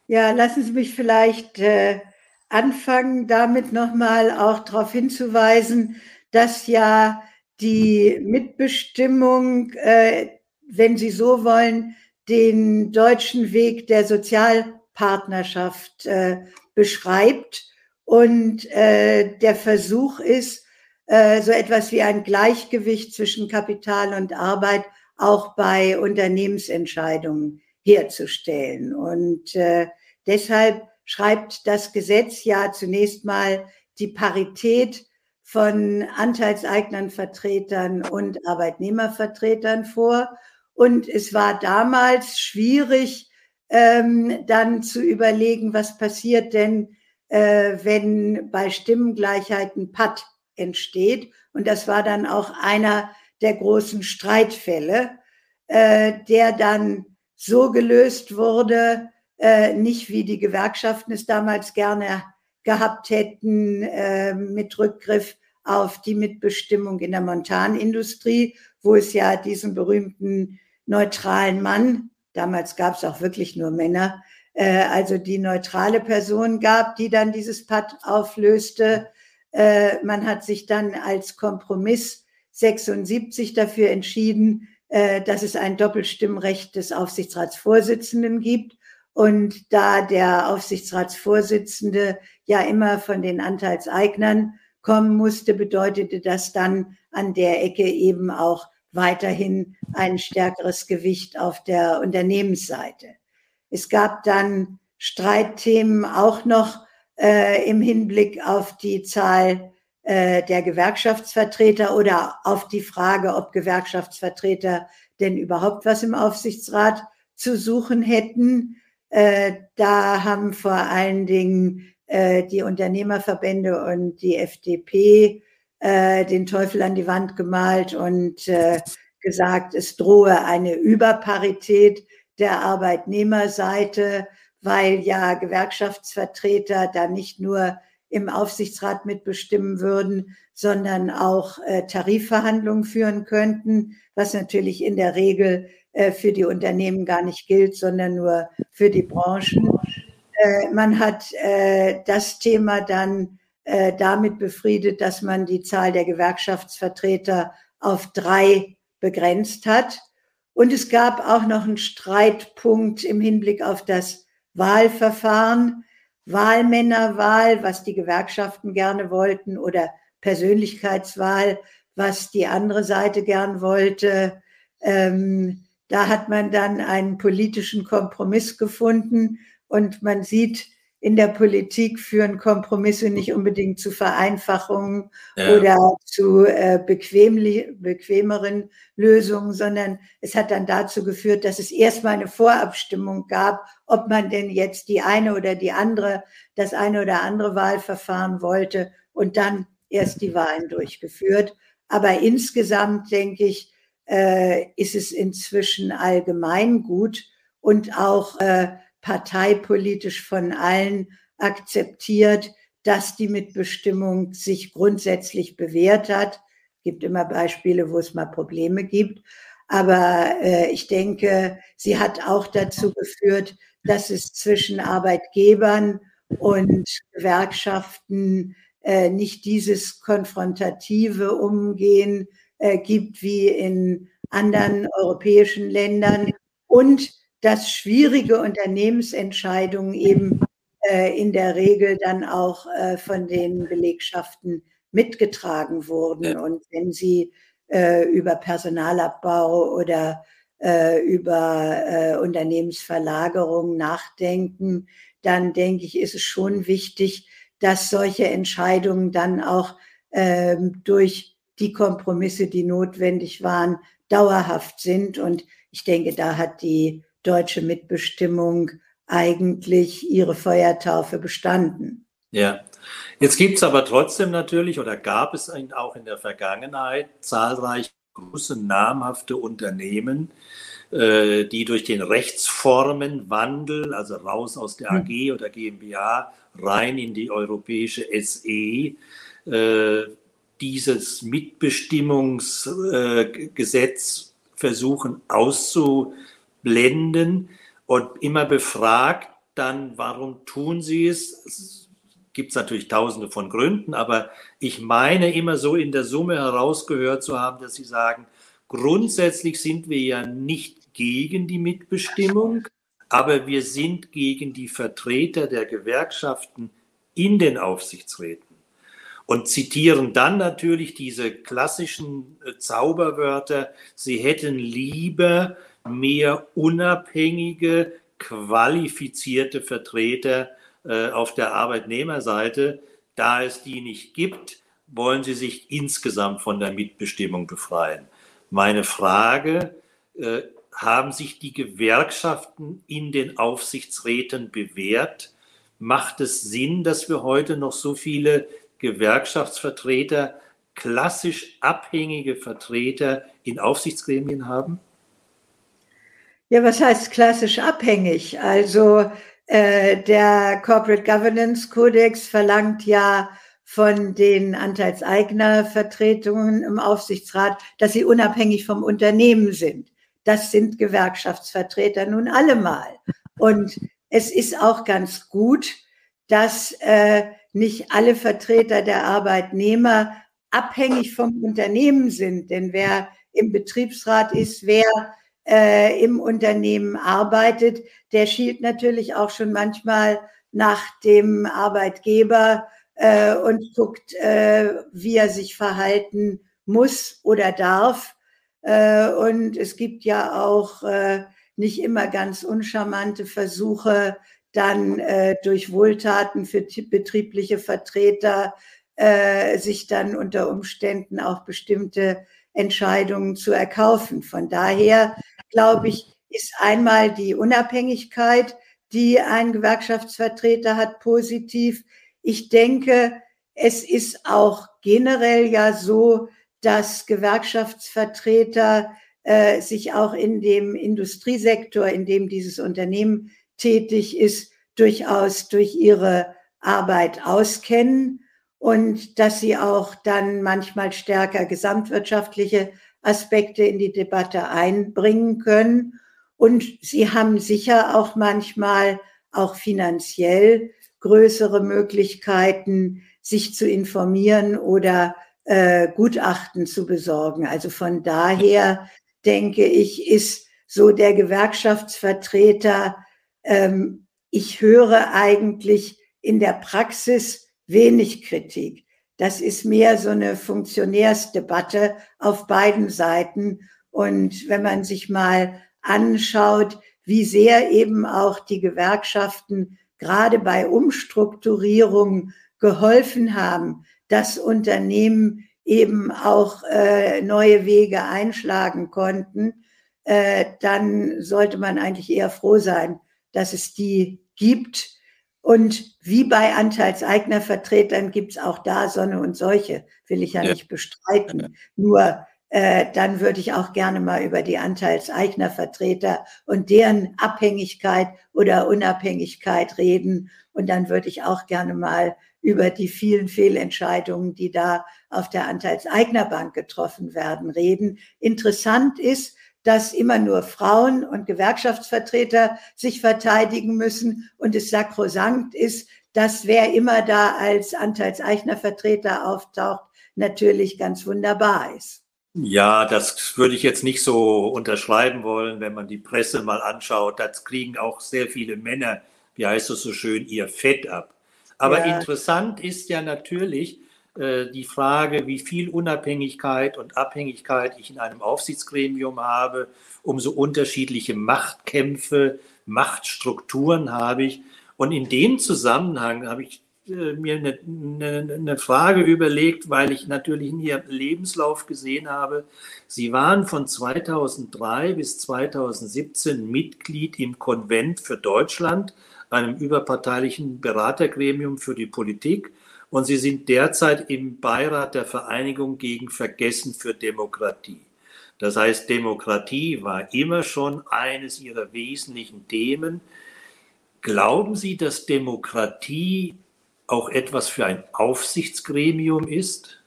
Ja, lassen Sie mich vielleicht äh, anfangen, damit nochmal auch darauf hinzuweisen, dass ja die Mitbestimmung, äh, wenn Sie so wollen, den deutschen Weg der Sozialpartnerschaft äh, beschreibt und äh, der Versuch ist, äh, so etwas wie ein Gleichgewicht zwischen Kapital und Arbeit auch bei Unternehmensentscheidungen herzustellen. Und äh, deshalb schreibt das Gesetz ja zunächst mal die Parität von Anteilseignernvertretern und Arbeitnehmervertretern vor. Und es war damals schwierig, ähm, dann zu überlegen, was passiert denn, äh, wenn bei Stimmengleichheit ein Patt entsteht. Und das war dann auch einer der großen Streitfälle, äh, der dann so gelöst wurde, äh, nicht wie die Gewerkschaften es damals gerne gehabt hätten, äh, mit Rückgriff auf die Mitbestimmung in der Montanindustrie, wo es ja diesen berühmten neutralen Mann, damals gab es auch wirklich nur Männer, äh, also die neutrale Person gab, die dann dieses Pad auflöste. Äh, man hat sich dann als Kompromiss 76 dafür entschieden, äh, dass es ein Doppelstimmrecht des Aufsichtsratsvorsitzenden gibt. Und da der Aufsichtsratsvorsitzende ja immer von den Anteilseignern kommen musste, bedeutete das dann an der Ecke eben auch weiterhin ein stärkeres Gewicht auf der Unternehmensseite. Es gab dann Streitthemen auch noch äh, im Hinblick auf die Zahl äh, der Gewerkschaftsvertreter oder auf die Frage, ob Gewerkschaftsvertreter denn überhaupt was im Aufsichtsrat zu suchen hätten. Äh, da haben vor allen Dingen äh, die Unternehmerverbände und die FDP äh, den Teufel an die Wand gemalt und äh, gesagt, es drohe eine Überparität der Arbeitnehmerseite weil ja Gewerkschaftsvertreter da nicht nur im Aufsichtsrat mitbestimmen würden, sondern auch äh, Tarifverhandlungen führen könnten, was natürlich in der Regel äh, für die Unternehmen gar nicht gilt, sondern nur für die Branchen. Äh, man hat äh, das Thema dann äh, damit befriedet, dass man die Zahl der Gewerkschaftsvertreter auf drei begrenzt hat. Und es gab auch noch einen Streitpunkt im Hinblick auf das Wahlverfahren. Wahlmännerwahl, was die Gewerkschaften gerne wollten, oder Persönlichkeitswahl, was die andere Seite gern wollte. Ähm, da hat man dann einen politischen Kompromiss gefunden und man sieht, in der Politik führen Kompromisse nicht unbedingt zu Vereinfachungen ja. oder zu äh, bequemeren Lösungen, sondern es hat dann dazu geführt, dass es erstmal eine Vorabstimmung gab, ob man denn jetzt die eine oder die andere, das eine oder andere Wahlverfahren wollte und dann erst die Wahlen durchgeführt. Aber insgesamt denke ich, äh, ist es inzwischen allgemein gut und auch äh, parteipolitisch von allen akzeptiert, dass die Mitbestimmung sich grundsätzlich bewährt hat. Es gibt immer Beispiele, wo es mal Probleme gibt. Aber äh, ich denke, sie hat auch dazu geführt, dass es zwischen Arbeitgebern und Gewerkschaften äh, nicht dieses konfrontative Umgehen äh, gibt wie in anderen europäischen Ländern und dass schwierige Unternehmensentscheidungen eben äh, in der Regel dann auch äh, von den Belegschaften mitgetragen wurden. Und wenn Sie äh, über Personalabbau oder äh, über äh, Unternehmensverlagerung nachdenken, dann denke ich, ist es schon wichtig, dass solche Entscheidungen dann auch ähm, durch die Kompromisse, die notwendig waren, dauerhaft sind. Und ich denke, da hat die deutsche Mitbestimmung eigentlich ihre Feuertaufe bestanden. Ja, jetzt gibt es aber trotzdem natürlich oder gab es auch in der Vergangenheit zahlreiche große namhafte Unternehmen, äh, die durch den Rechtsformenwandel, also raus aus der AG hm. oder GmbH, rein in die europäische SE, äh, dieses Mitbestimmungsgesetz äh, versuchen auszu blenden und immer befragt, dann warum tun sie es? gibt es natürlich tausende von Gründen, aber ich meine immer so in der Summe herausgehört zu haben, dass sie sagen, grundsätzlich sind wir ja nicht gegen die Mitbestimmung, aber wir sind gegen die Vertreter der Gewerkschaften in den Aufsichtsräten und zitieren dann natürlich diese klassischen äh, Zauberwörter, sie hätten lieber mehr unabhängige, qualifizierte Vertreter äh, auf der Arbeitnehmerseite. Da es die nicht gibt, wollen sie sich insgesamt von der Mitbestimmung befreien. Meine Frage, äh, haben sich die Gewerkschaften in den Aufsichtsräten bewährt? Macht es Sinn, dass wir heute noch so viele Gewerkschaftsvertreter, klassisch abhängige Vertreter in Aufsichtsgremien haben? Ja, was heißt klassisch abhängig? Also äh, der Corporate Governance Codex verlangt ja von den Anteilseignervertretungen im Aufsichtsrat, dass sie unabhängig vom Unternehmen sind. Das sind Gewerkschaftsvertreter nun allemal. Und es ist auch ganz gut, dass äh, nicht alle Vertreter der Arbeitnehmer abhängig vom Unternehmen sind. Denn wer im Betriebsrat ist, wer äh, im Unternehmen arbeitet, der schielt natürlich auch schon manchmal nach dem Arbeitgeber äh, und guckt, äh, wie er sich verhalten muss oder darf. Äh, und es gibt ja auch äh, nicht immer ganz uncharmante Versuche, dann äh, durch Wohltaten für betriebliche Vertreter sich dann unter Umständen auch bestimmte Entscheidungen zu erkaufen. Von daher glaube ich, ist einmal die Unabhängigkeit, die ein Gewerkschaftsvertreter hat, positiv. Ich denke, es ist auch generell ja so, dass Gewerkschaftsvertreter äh, sich auch in dem Industriesektor, in dem dieses Unternehmen tätig ist, durchaus durch ihre Arbeit auskennen und dass sie auch dann manchmal stärker gesamtwirtschaftliche Aspekte in die Debatte einbringen können. Und sie haben sicher auch manchmal auch finanziell größere Möglichkeiten, sich zu informieren oder äh, Gutachten zu besorgen. Also von daher denke ich, ist so der Gewerkschaftsvertreter, ähm, ich höre eigentlich in der Praxis wenig Kritik. Das ist mehr so eine Funktionärsdebatte auf beiden Seiten. Und wenn man sich mal anschaut, wie sehr eben auch die Gewerkschaften gerade bei Umstrukturierungen geholfen haben, dass Unternehmen eben auch äh, neue Wege einschlagen konnten, äh, dann sollte man eigentlich eher froh sein, dass es die gibt. Und wie bei Anteilseignervertretern gibt es auch da Sonne und Seuche, will ich ja, ja. nicht bestreiten. Nur äh, dann würde ich auch gerne mal über die Anteilseignervertreter und deren Abhängigkeit oder Unabhängigkeit reden. Und dann würde ich auch gerne mal über die vielen Fehlentscheidungen, die da auf der Anteilseignerbank getroffen werden, reden. Interessant ist, dass immer nur Frauen und Gewerkschaftsvertreter sich verteidigen müssen und es sakrosankt ist, dass wer immer da als Anteilseignervertreter auftaucht, natürlich ganz wunderbar ist. Ja, das würde ich jetzt nicht so unterschreiben wollen, wenn man die Presse mal anschaut. Das kriegen auch sehr viele Männer, wie heißt es so schön, ihr Fett ab. Aber ja. interessant ist ja natürlich die Frage, wie viel Unabhängigkeit und Abhängigkeit ich in einem Aufsichtsgremium habe, umso unterschiedliche Machtkämpfe, Machtstrukturen habe ich. Und in dem Zusammenhang habe ich äh, mir eine, eine, eine, Frage überlegt, weil ich natürlich in Ihrem Lebenslauf gesehen habe, Sie waren von 2003 bis 2017 Mitglied im Konvent für Deutschland, einem überparteilichen Beratergremium für die Politik. Und Sie sind derzeit im Beirat der Vereinigung gegen Vergessen für Demokratie. Das heißt, Demokratie war immer schon eines Ihrer wesentlichen Themen. Glauben Sie, dass Demokratie auch etwas für ein Aufsichtsgremium ist?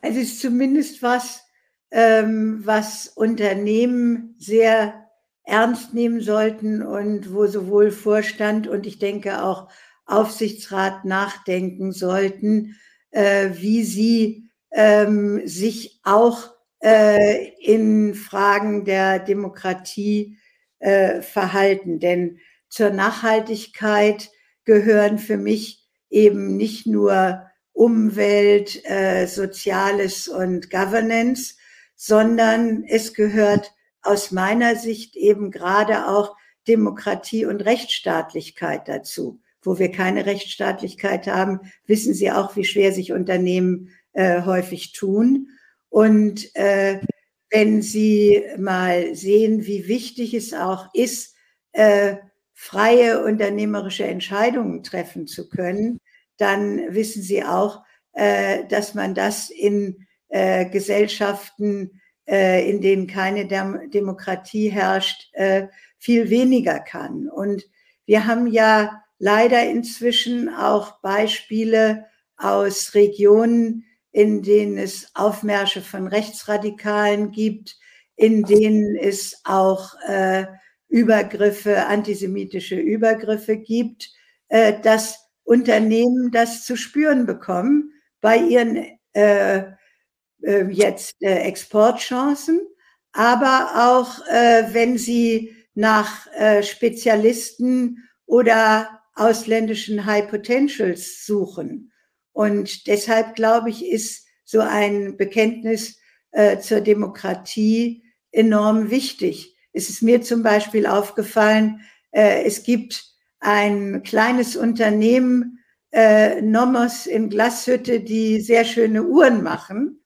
Es ist zumindest was, ähm, was Unternehmen sehr ernst nehmen sollten und wo sowohl Vorstand und ich denke auch Aufsichtsrat nachdenken sollten, äh, wie sie ähm, sich auch äh, in Fragen der Demokratie äh, verhalten. Denn zur Nachhaltigkeit gehören für mich eben nicht nur Umwelt, äh, Soziales und Governance, sondern es gehört aus meiner Sicht eben gerade auch Demokratie und Rechtsstaatlichkeit dazu. Wo wir keine Rechtsstaatlichkeit haben, wissen Sie auch, wie schwer sich Unternehmen äh, häufig tun. Und äh, wenn Sie mal sehen, wie wichtig es auch ist, äh, freie unternehmerische Entscheidungen treffen zu können, dann wissen Sie auch, äh, dass man das in äh, Gesellschaften, äh, in denen keine Dem Demokratie herrscht, äh, viel weniger kann. Und wir haben ja leider inzwischen auch Beispiele aus Regionen, in denen es Aufmärsche von Rechtsradikalen gibt, in denen es auch äh, Übergriffe, antisemitische Übergriffe gibt, äh, dass Unternehmen das zu spüren bekommen bei ihren äh, äh, jetzt äh, Exportchancen, aber auch äh, wenn sie nach äh, Spezialisten oder ausländischen High Potentials suchen. Und deshalb glaube ich, ist so ein Bekenntnis äh, zur Demokratie enorm wichtig. Es ist mir zum Beispiel aufgefallen, äh, es gibt ein kleines Unternehmen, äh, Nomos in Glashütte, die sehr schöne Uhren machen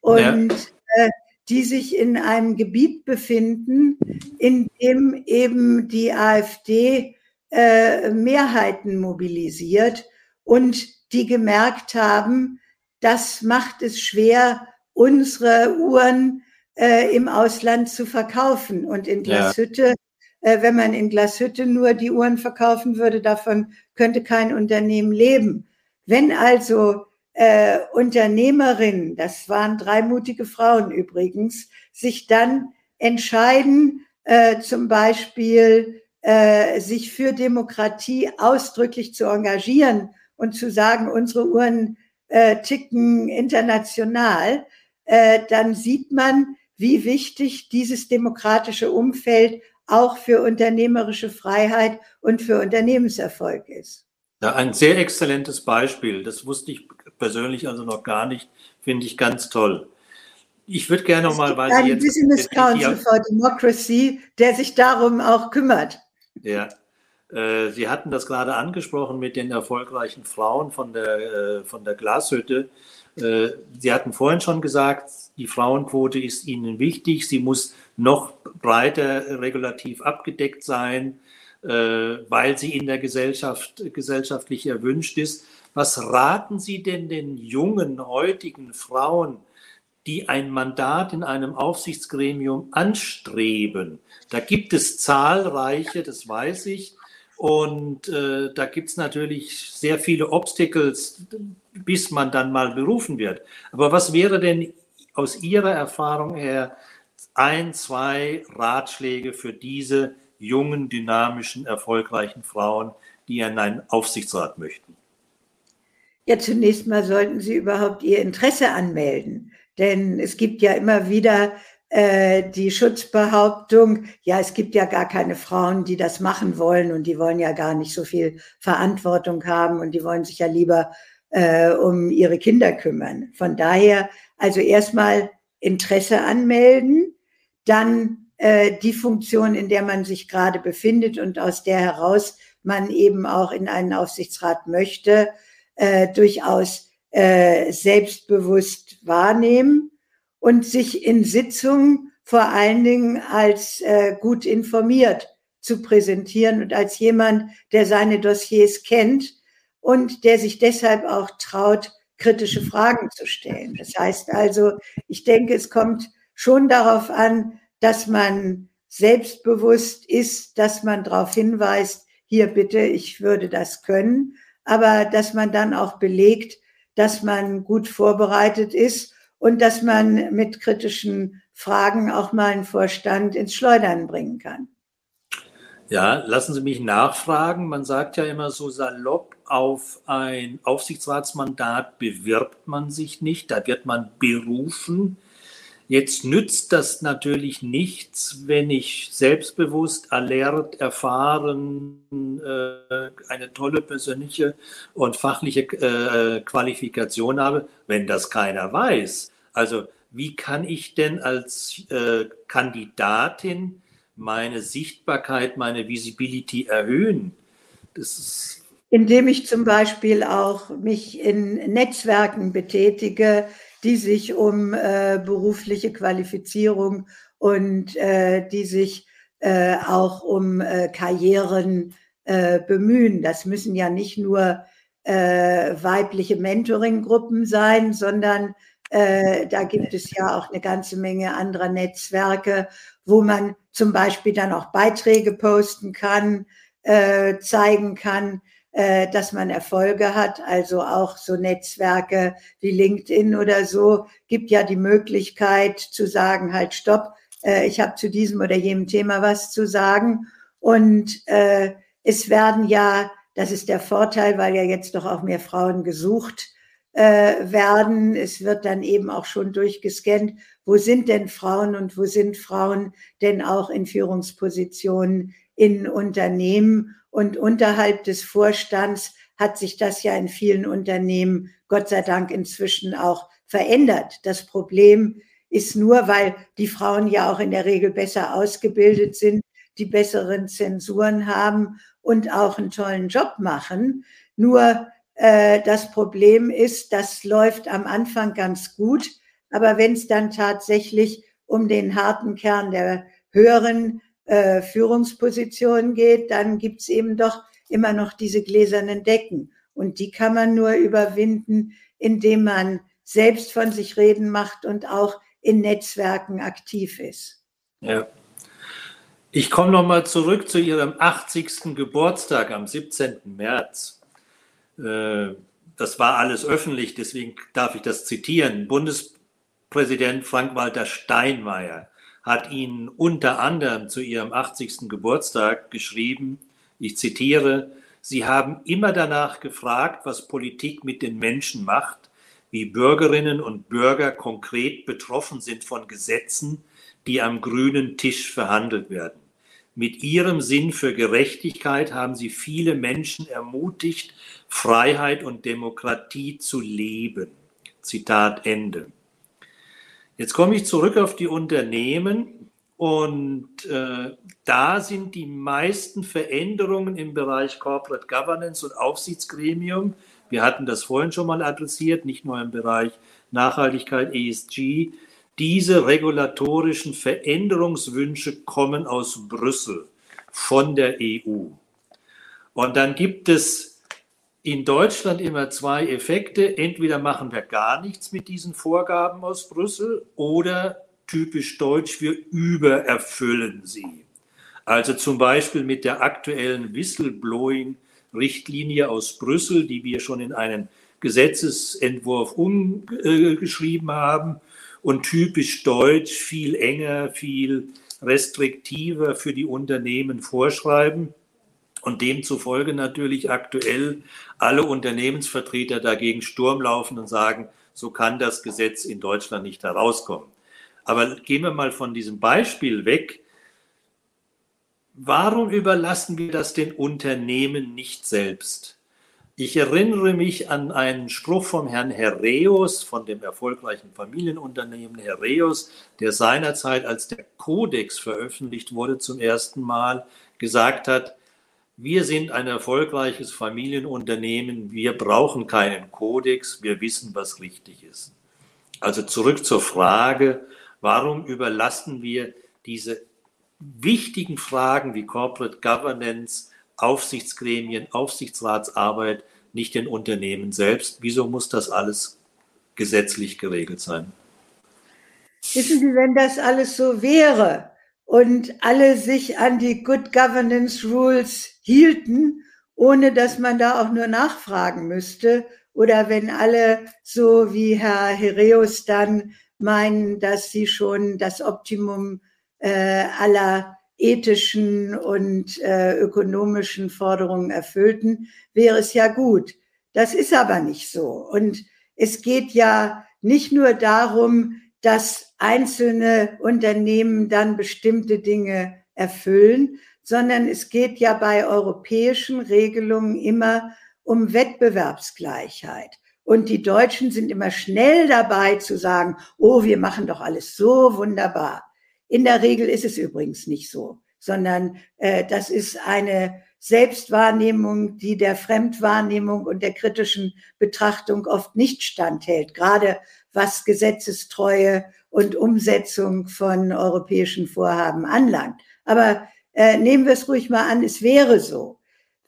und ja. äh, die sich in einem Gebiet befinden, in dem eben die AfD äh, Mehrheiten mobilisiert und die gemerkt haben, das macht es schwer, unsere Uhren äh, im Ausland zu verkaufen. Und in Glashütte äh, wenn man in Glashütte nur die Uhren verkaufen würde, davon könnte kein Unternehmen leben. Wenn also äh, Unternehmerinnen, das waren drei mutige Frauen übrigens, sich dann entscheiden, äh, zum Beispiel äh, sich für Demokratie ausdrücklich zu engagieren und zu sagen, unsere Uhren äh, ticken international, äh, dann sieht man, wie wichtig dieses demokratische Umfeld auch für unternehmerische Freiheit und für Unternehmenserfolg ist. Ja, ein sehr exzellentes Beispiel. Das wusste ich persönlich also noch gar nicht. Finde ich ganz toll. Ich würde gerne noch mal, weil Sie jetzt Business Council for Democracy, der sich darum auch kümmert. Ja, äh, Sie hatten das gerade angesprochen mit den erfolgreichen Frauen von der, äh, von der Glashütte. Äh, Sie hatten vorhin schon gesagt, die Frauenquote ist Ihnen wichtig. Sie muss noch breiter regulativ abgedeckt sein, weil sie in der Gesellschaft gesellschaftlich erwünscht ist. Was raten Sie denn den jungen heutigen Frauen, die ein Mandat in einem Aufsichtsgremium anstreben. Da gibt es zahlreiche, das weiß ich. Und äh, da gibt es natürlich sehr viele Obstacles, bis man dann mal berufen wird. Aber was wäre denn aus Ihrer Erfahrung her ein, zwei Ratschläge für diese jungen, dynamischen, erfolgreichen Frauen, die in einen Aufsichtsrat möchten? Ja, zunächst mal sollten Sie überhaupt Ihr Interesse anmelden. Denn es gibt ja immer wieder äh, die Schutzbehauptung, ja, es gibt ja gar keine Frauen, die das machen wollen und die wollen ja gar nicht so viel Verantwortung haben und die wollen sich ja lieber äh, um ihre Kinder kümmern. Von daher also erstmal Interesse anmelden, dann äh, die Funktion, in der man sich gerade befindet und aus der heraus man eben auch in einen Aufsichtsrat möchte, äh, durchaus äh, selbstbewusst wahrnehmen und sich in Sitzungen vor allen Dingen als äh, gut informiert zu präsentieren und als jemand, der seine Dossiers kennt und der sich deshalb auch traut, kritische Fragen zu stellen. Das heißt also, ich denke, es kommt schon darauf an, dass man selbstbewusst ist, dass man darauf hinweist, hier bitte, ich würde das können, aber dass man dann auch belegt, dass man gut vorbereitet ist und dass man mit kritischen Fragen auch mal einen Vorstand ins Schleudern bringen kann. Ja, lassen Sie mich nachfragen. Man sagt ja immer so salopp, auf ein Aufsichtsratsmandat bewirbt man sich nicht, da wird man berufen. Jetzt nützt das natürlich nichts, wenn ich selbstbewusst, alert, erfahren, äh, eine tolle persönliche und fachliche äh, Qualifikation habe, wenn das keiner weiß. Also wie kann ich denn als äh, Kandidatin meine Sichtbarkeit, meine Visibility erhöhen? Das ist indem ich zum Beispiel auch mich in Netzwerken betätige, die sich um äh, berufliche Qualifizierung und äh, die sich äh, auch um äh, Karrieren äh, bemühen. Das müssen ja nicht nur äh, weibliche Mentoring-Gruppen sein, sondern äh, da gibt es ja auch eine ganze Menge anderer Netzwerke, wo man zum Beispiel dann auch Beiträge posten kann, äh, zeigen kann, äh, dass man Erfolge hat. Also auch so Netzwerke wie LinkedIn oder so gibt ja die Möglichkeit zu sagen, halt stopp, äh, ich habe zu diesem oder jenem Thema was zu sagen. Und äh, es werden ja, das ist der Vorteil, weil ja jetzt doch auch mehr Frauen gesucht äh, werden. Es wird dann eben auch schon durchgescannt, wo sind denn Frauen und wo sind Frauen denn auch in Führungspositionen in Unternehmen. Und unterhalb des Vorstands hat sich das ja in vielen Unternehmen Gott sei Dank inzwischen auch verändert. Das Problem ist nur, weil die Frauen ja auch in der Regel besser ausgebildet sind, die besseren Zensuren haben und auch einen tollen Job machen. Nur äh, das Problem ist, das läuft am Anfang ganz gut, aber wenn es dann tatsächlich um den harten Kern der höheren äh, Führungsposition geht, dann gibt's eben doch immer noch diese gläsernen Decken. Und die kann man nur überwinden, indem man selbst von sich reden macht und auch in Netzwerken aktiv ist. Ja. Ich komme nochmal zurück zu Ihrem 80. Geburtstag am 17. März. Äh, das war alles öffentlich, deswegen darf ich das zitieren. Bundespräsident Frank-Walter Steinmeier hat Ihnen unter anderem zu Ihrem 80. Geburtstag geschrieben, ich zitiere, Sie haben immer danach gefragt, was Politik mit den Menschen macht, wie Bürgerinnen und Bürger konkret betroffen sind von Gesetzen, die am grünen Tisch verhandelt werden. Mit ihrem Sinn für Gerechtigkeit haben sie viele Menschen ermutigt, Freiheit und Demokratie zu leben. Zitat Ende. Jetzt komme ich zurück auf die Unternehmen und äh, da sind die meisten Veränderungen im Bereich Corporate Governance und Aufsichtsgremium. Wir hatten das vorhin schon mal adressiert, nicht nur im Bereich Nachhaltigkeit, ESG. Diese regulatorischen Veränderungswünsche kommen aus Brüssel von der EU. Und dann gibt es in Deutschland immer zwei Effekte. Entweder machen wir gar nichts mit diesen Vorgaben aus Brüssel oder typisch deutsch, wir übererfüllen sie. Also zum Beispiel mit der aktuellen Whistleblowing-Richtlinie aus Brüssel, die wir schon in einen Gesetzesentwurf umgeschrieben haben und typisch deutsch viel enger, viel restriktiver für die Unternehmen vorschreiben und demzufolge natürlich aktuell alle Unternehmensvertreter dagegen Sturm laufen und sagen, so kann das Gesetz in Deutschland nicht herauskommen. Aber gehen wir mal von diesem Beispiel weg. Warum überlassen wir das den Unternehmen nicht selbst? Ich erinnere mich an einen Spruch vom Herrn Herreus, von dem erfolgreichen Familienunternehmen Herreus, der seinerzeit, als der Kodex veröffentlicht wurde, zum ersten Mal gesagt hat, wir sind ein erfolgreiches Familienunternehmen, wir brauchen keinen Kodex, wir wissen, was richtig ist. Also zurück zur Frage, warum überlassen wir diese wichtigen Fragen wie Corporate Governance, Aufsichtsgremien, Aufsichtsratsarbeit nicht den Unternehmen selbst. Wieso muss das alles gesetzlich geregelt sein? Wissen Sie, wenn das alles so wäre und alle sich an die Good Governance Rules hielten, ohne dass man da auch nur nachfragen müsste, oder wenn alle so wie Herr Hereus dann meinen, dass sie schon das Optimum äh, aller ethischen und äh, ökonomischen Forderungen erfüllten, wäre es ja gut. Das ist aber nicht so. Und es geht ja nicht nur darum, dass einzelne Unternehmen dann bestimmte Dinge erfüllen, sondern es geht ja bei europäischen Regelungen immer um Wettbewerbsgleichheit. Und die Deutschen sind immer schnell dabei zu sagen, oh, wir machen doch alles so wunderbar. In der Regel ist es übrigens nicht so, sondern äh, das ist eine Selbstwahrnehmung, die der Fremdwahrnehmung und der kritischen Betrachtung oft nicht standhält, gerade was Gesetzestreue und Umsetzung von europäischen Vorhaben anlangt. Aber äh, nehmen wir es ruhig mal an, es wäre so.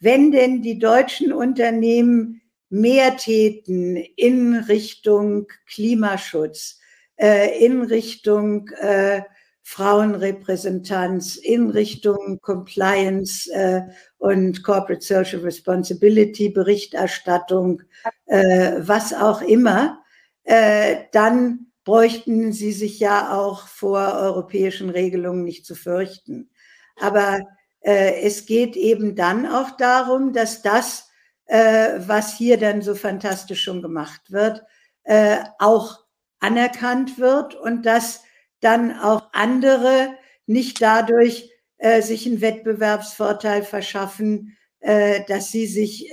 Wenn denn die deutschen Unternehmen mehr täten in Richtung Klimaschutz, äh, in Richtung äh, Frauenrepräsentanz in Richtung Compliance äh, und Corporate Social Responsibility, Berichterstattung, äh, was auch immer, äh, dann bräuchten sie sich ja auch vor europäischen Regelungen nicht zu fürchten. Aber äh, es geht eben dann auch darum, dass das, äh, was hier dann so fantastisch schon gemacht wird, äh, auch anerkannt wird und dass dann auch andere nicht dadurch äh, sich einen Wettbewerbsvorteil verschaffen, äh, dass sie sich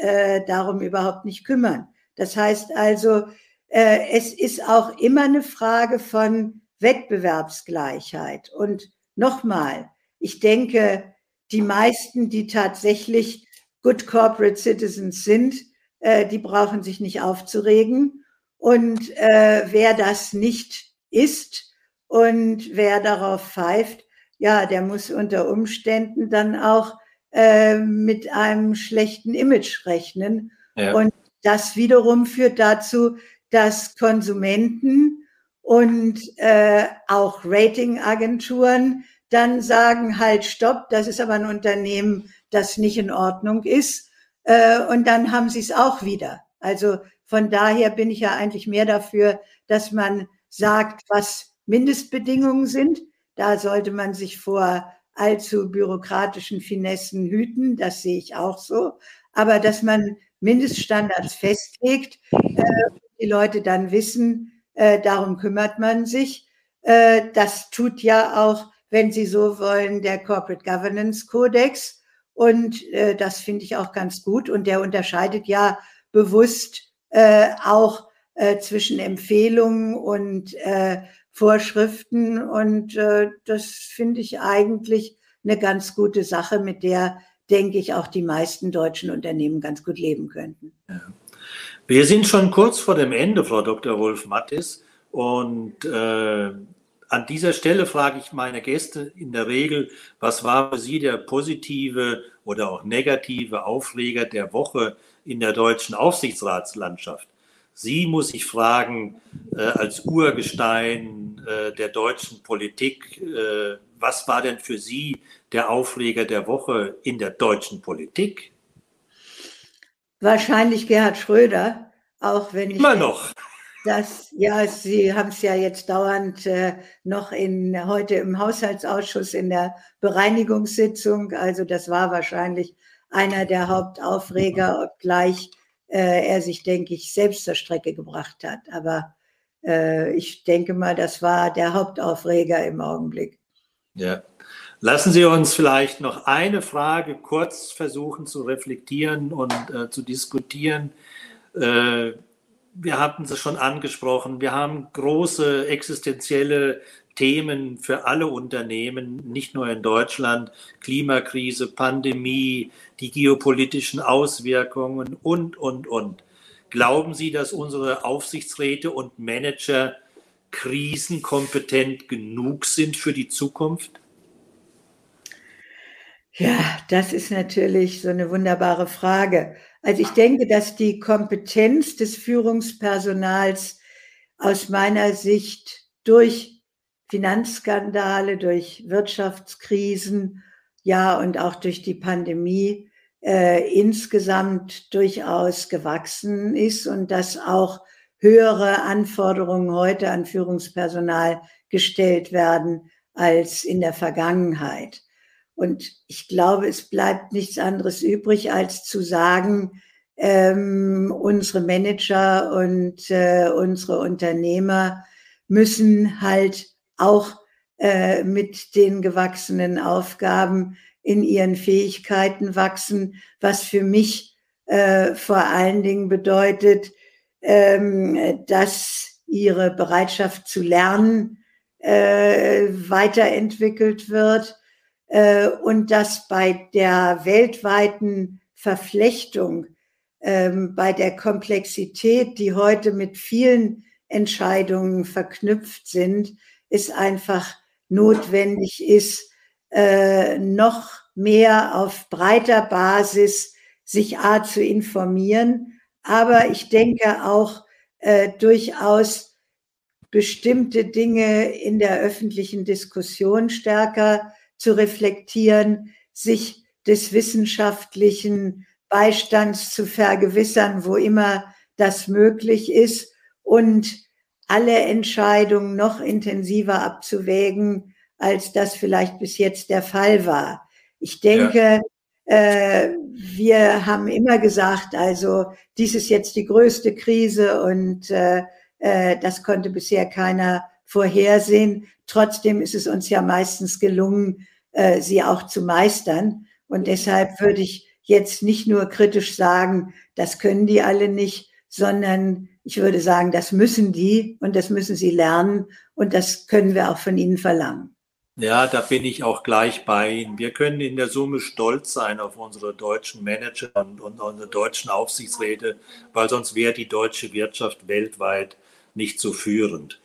darum überhaupt nicht kümmern. Das heißt also, es ist auch immer eine Frage von Wettbewerbsgleichheit. Und nochmal, ich denke, die meisten, die tatsächlich Good Corporate Citizens sind, äh, die brauchen sich nicht aufzuregen. Und äh, wer das nicht ist, und wer darauf pfeift, ja, der muss unter Umständen dann auch äh, mit einem schlechten Image rechnen. Ja. Und das wiederum führt dazu, dass Konsumenten und äh, auch Ratingagenturen dann sagen halt, stopp, das ist aber ein Unternehmen, das nicht in Ordnung ist. Äh, und dann haben sie es auch wieder. Also von daher bin ich ja eigentlich mehr dafür, dass man sagt, was Mindestbedingungen sind. Da sollte man sich vor allzu bürokratischen Finessen hüten. Das sehe ich auch so. Aber dass man Mindeststandards festlegt, äh, die Leute dann wissen, äh, darum kümmert man sich. Äh, das tut ja auch, wenn Sie so wollen, der Corporate Governance Codex. Und äh, das finde ich auch ganz gut. Und der unterscheidet ja bewusst äh, auch äh, zwischen Empfehlungen und äh, Vorschriften. Und äh, das finde ich eigentlich eine ganz gute Sache, mit der, denke ich, auch die meisten deutschen Unternehmen ganz gut leben könnten. Ja. Wir sind schon kurz vor dem Ende, Frau Dr. Wolf Mattis. Und äh, an dieser Stelle frage ich meine Gäste in der Regel, was war für Sie der positive oder auch negative Aufreger der Woche in der deutschen Aufsichtsratslandschaft? Sie muss ich fragen, äh, als Urgestein äh, der deutschen Politik, äh, was war denn für Sie der Aufreger der Woche in der deutschen Politik? Wahrscheinlich Gerhard Schröder, auch wenn ich. Immer noch. Das, ja, Sie haben es ja jetzt dauernd äh, noch in, heute im Haushaltsausschuss in der Bereinigungssitzung. Also das war wahrscheinlich einer der Hauptaufreger, obgleich äh, er sich, denke ich, selbst zur Strecke gebracht hat. Aber äh, ich denke mal, das war der Hauptaufreger im Augenblick. Ja. Lassen Sie uns vielleicht noch eine Frage kurz versuchen zu reflektieren und äh, zu diskutieren. Äh, wir hatten es schon angesprochen, wir haben große existenzielle Themen für alle Unternehmen, nicht nur in Deutschland, Klimakrise, Pandemie, die geopolitischen Auswirkungen und, und, und. Glauben Sie, dass unsere Aufsichtsräte und Manager krisenkompetent genug sind für die Zukunft? Ja, das ist natürlich so eine wunderbare Frage. Also ich denke, dass die Kompetenz des Führungspersonals aus meiner Sicht durch Finanzskandale, durch Wirtschaftskrisen, ja und auch durch die Pandemie äh, insgesamt durchaus gewachsen ist und dass auch höhere Anforderungen heute an Führungspersonal gestellt werden als in der Vergangenheit. Und ich glaube, es bleibt nichts anderes übrig, als zu sagen, ähm, unsere Manager und äh, unsere Unternehmer müssen halt auch äh, mit den gewachsenen Aufgaben in ihren Fähigkeiten wachsen, was für mich äh, vor allen Dingen bedeutet, ähm, dass ihre Bereitschaft zu lernen äh, weiterentwickelt wird, und dass bei der weltweiten Verflechtung, ähm, bei der Komplexität, die heute mit vielen Entscheidungen verknüpft sind, es einfach notwendig ist, äh, noch mehr auf breiter Basis sich A zu informieren, aber ich denke auch äh, durchaus bestimmte Dinge in der öffentlichen Diskussion stärker zu reflektieren, sich des wissenschaftlichen Beistands zu vergewissern, wo immer das möglich ist und alle Entscheidungen noch intensiver abzuwägen, als das vielleicht bis jetzt der Fall war. Ich denke, ja. äh, wir haben immer gesagt, also dies ist jetzt die größte Krise und äh, äh, das konnte bisher keiner vorhersehen. Trotzdem ist es uns ja meistens gelungen, äh, sie auch zu meistern. Und deshalb würde ich jetzt nicht nur kritisch sagen, das können die alle nicht, sondern ich würde sagen, das müssen die und das müssen sie lernen und das können wir auch von ihnen verlangen. Ja, da bin ich auch gleich bei Ihnen. Wir können in der Summe stolz sein auf unsere deutschen Manager und, und unsere deutschen Aufsichtsräte, weil sonst wäre die deutsche Wirtschaft weltweit nicht so führend.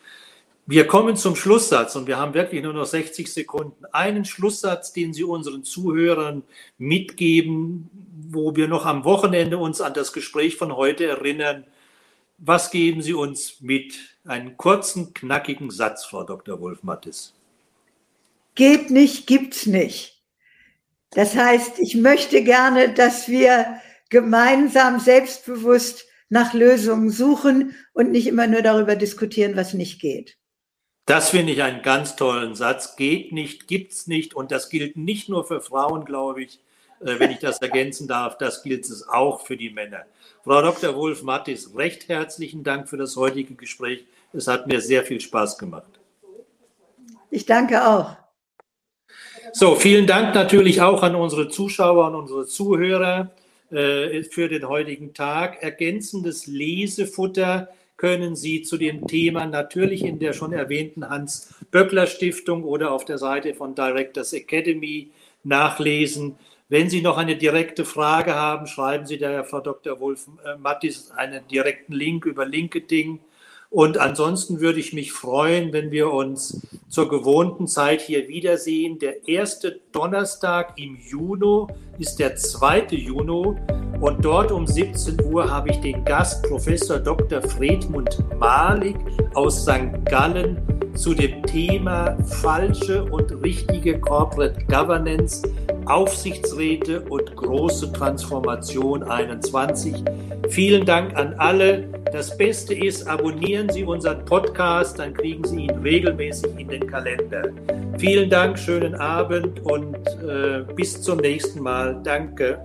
Wir kommen zum Schlusssatz und wir haben wirklich nur noch 60 Sekunden. Einen Schlusssatz, den Sie unseren Zuhörern mitgeben, wo wir noch am Wochenende uns an das Gespräch von heute erinnern. Was geben Sie uns mit? Einen kurzen, knackigen Satz, Frau Dr. Wolf-Mattis. geht nicht, gibt's nicht. Das heißt, ich möchte gerne, dass wir gemeinsam selbstbewusst nach Lösungen suchen und nicht immer nur darüber diskutieren, was nicht geht. Das finde ich einen ganz tollen Satz. Geht nicht, gibt's nicht. Und das gilt nicht nur für Frauen, glaube ich, äh, wenn ich das ergänzen darf. Das gilt es auch für die Männer. Frau Dr. Wolf-Mattis, recht herzlichen Dank für das heutige Gespräch. Es hat mir sehr viel Spaß gemacht. Ich danke auch. So, vielen Dank natürlich auch an unsere Zuschauer und unsere Zuhörer äh, für den heutigen Tag. Ergänzendes Lesefutter können Sie zu dem Thema natürlich in der schon erwähnten Hans-Böckler-Stiftung oder auf der Seite von Directors Academy nachlesen. Wenn Sie noch eine direkte Frage haben, schreiben Sie der Frau Dr. Wolf-Mattis äh, einen direkten Link über LinkedIn. Und ansonsten würde ich mich freuen, wenn wir uns zur gewohnten Zeit hier wiedersehen. Der erste Donnerstag im Juni ist der 2. Juni und dort um 17 Uhr habe ich den Gast Professor Dr. Fredmund Malik aus St. Gallen zu dem Thema falsche und richtige Corporate Governance, Aufsichtsräte und große Transformation 21. Vielen Dank an alle. Das Beste ist, abonnieren Sie unseren Podcast, dann kriegen Sie ihn regelmäßig in den Kalender. Vielen Dank, schönen Abend und äh, bis zum nächsten Mal. Danke.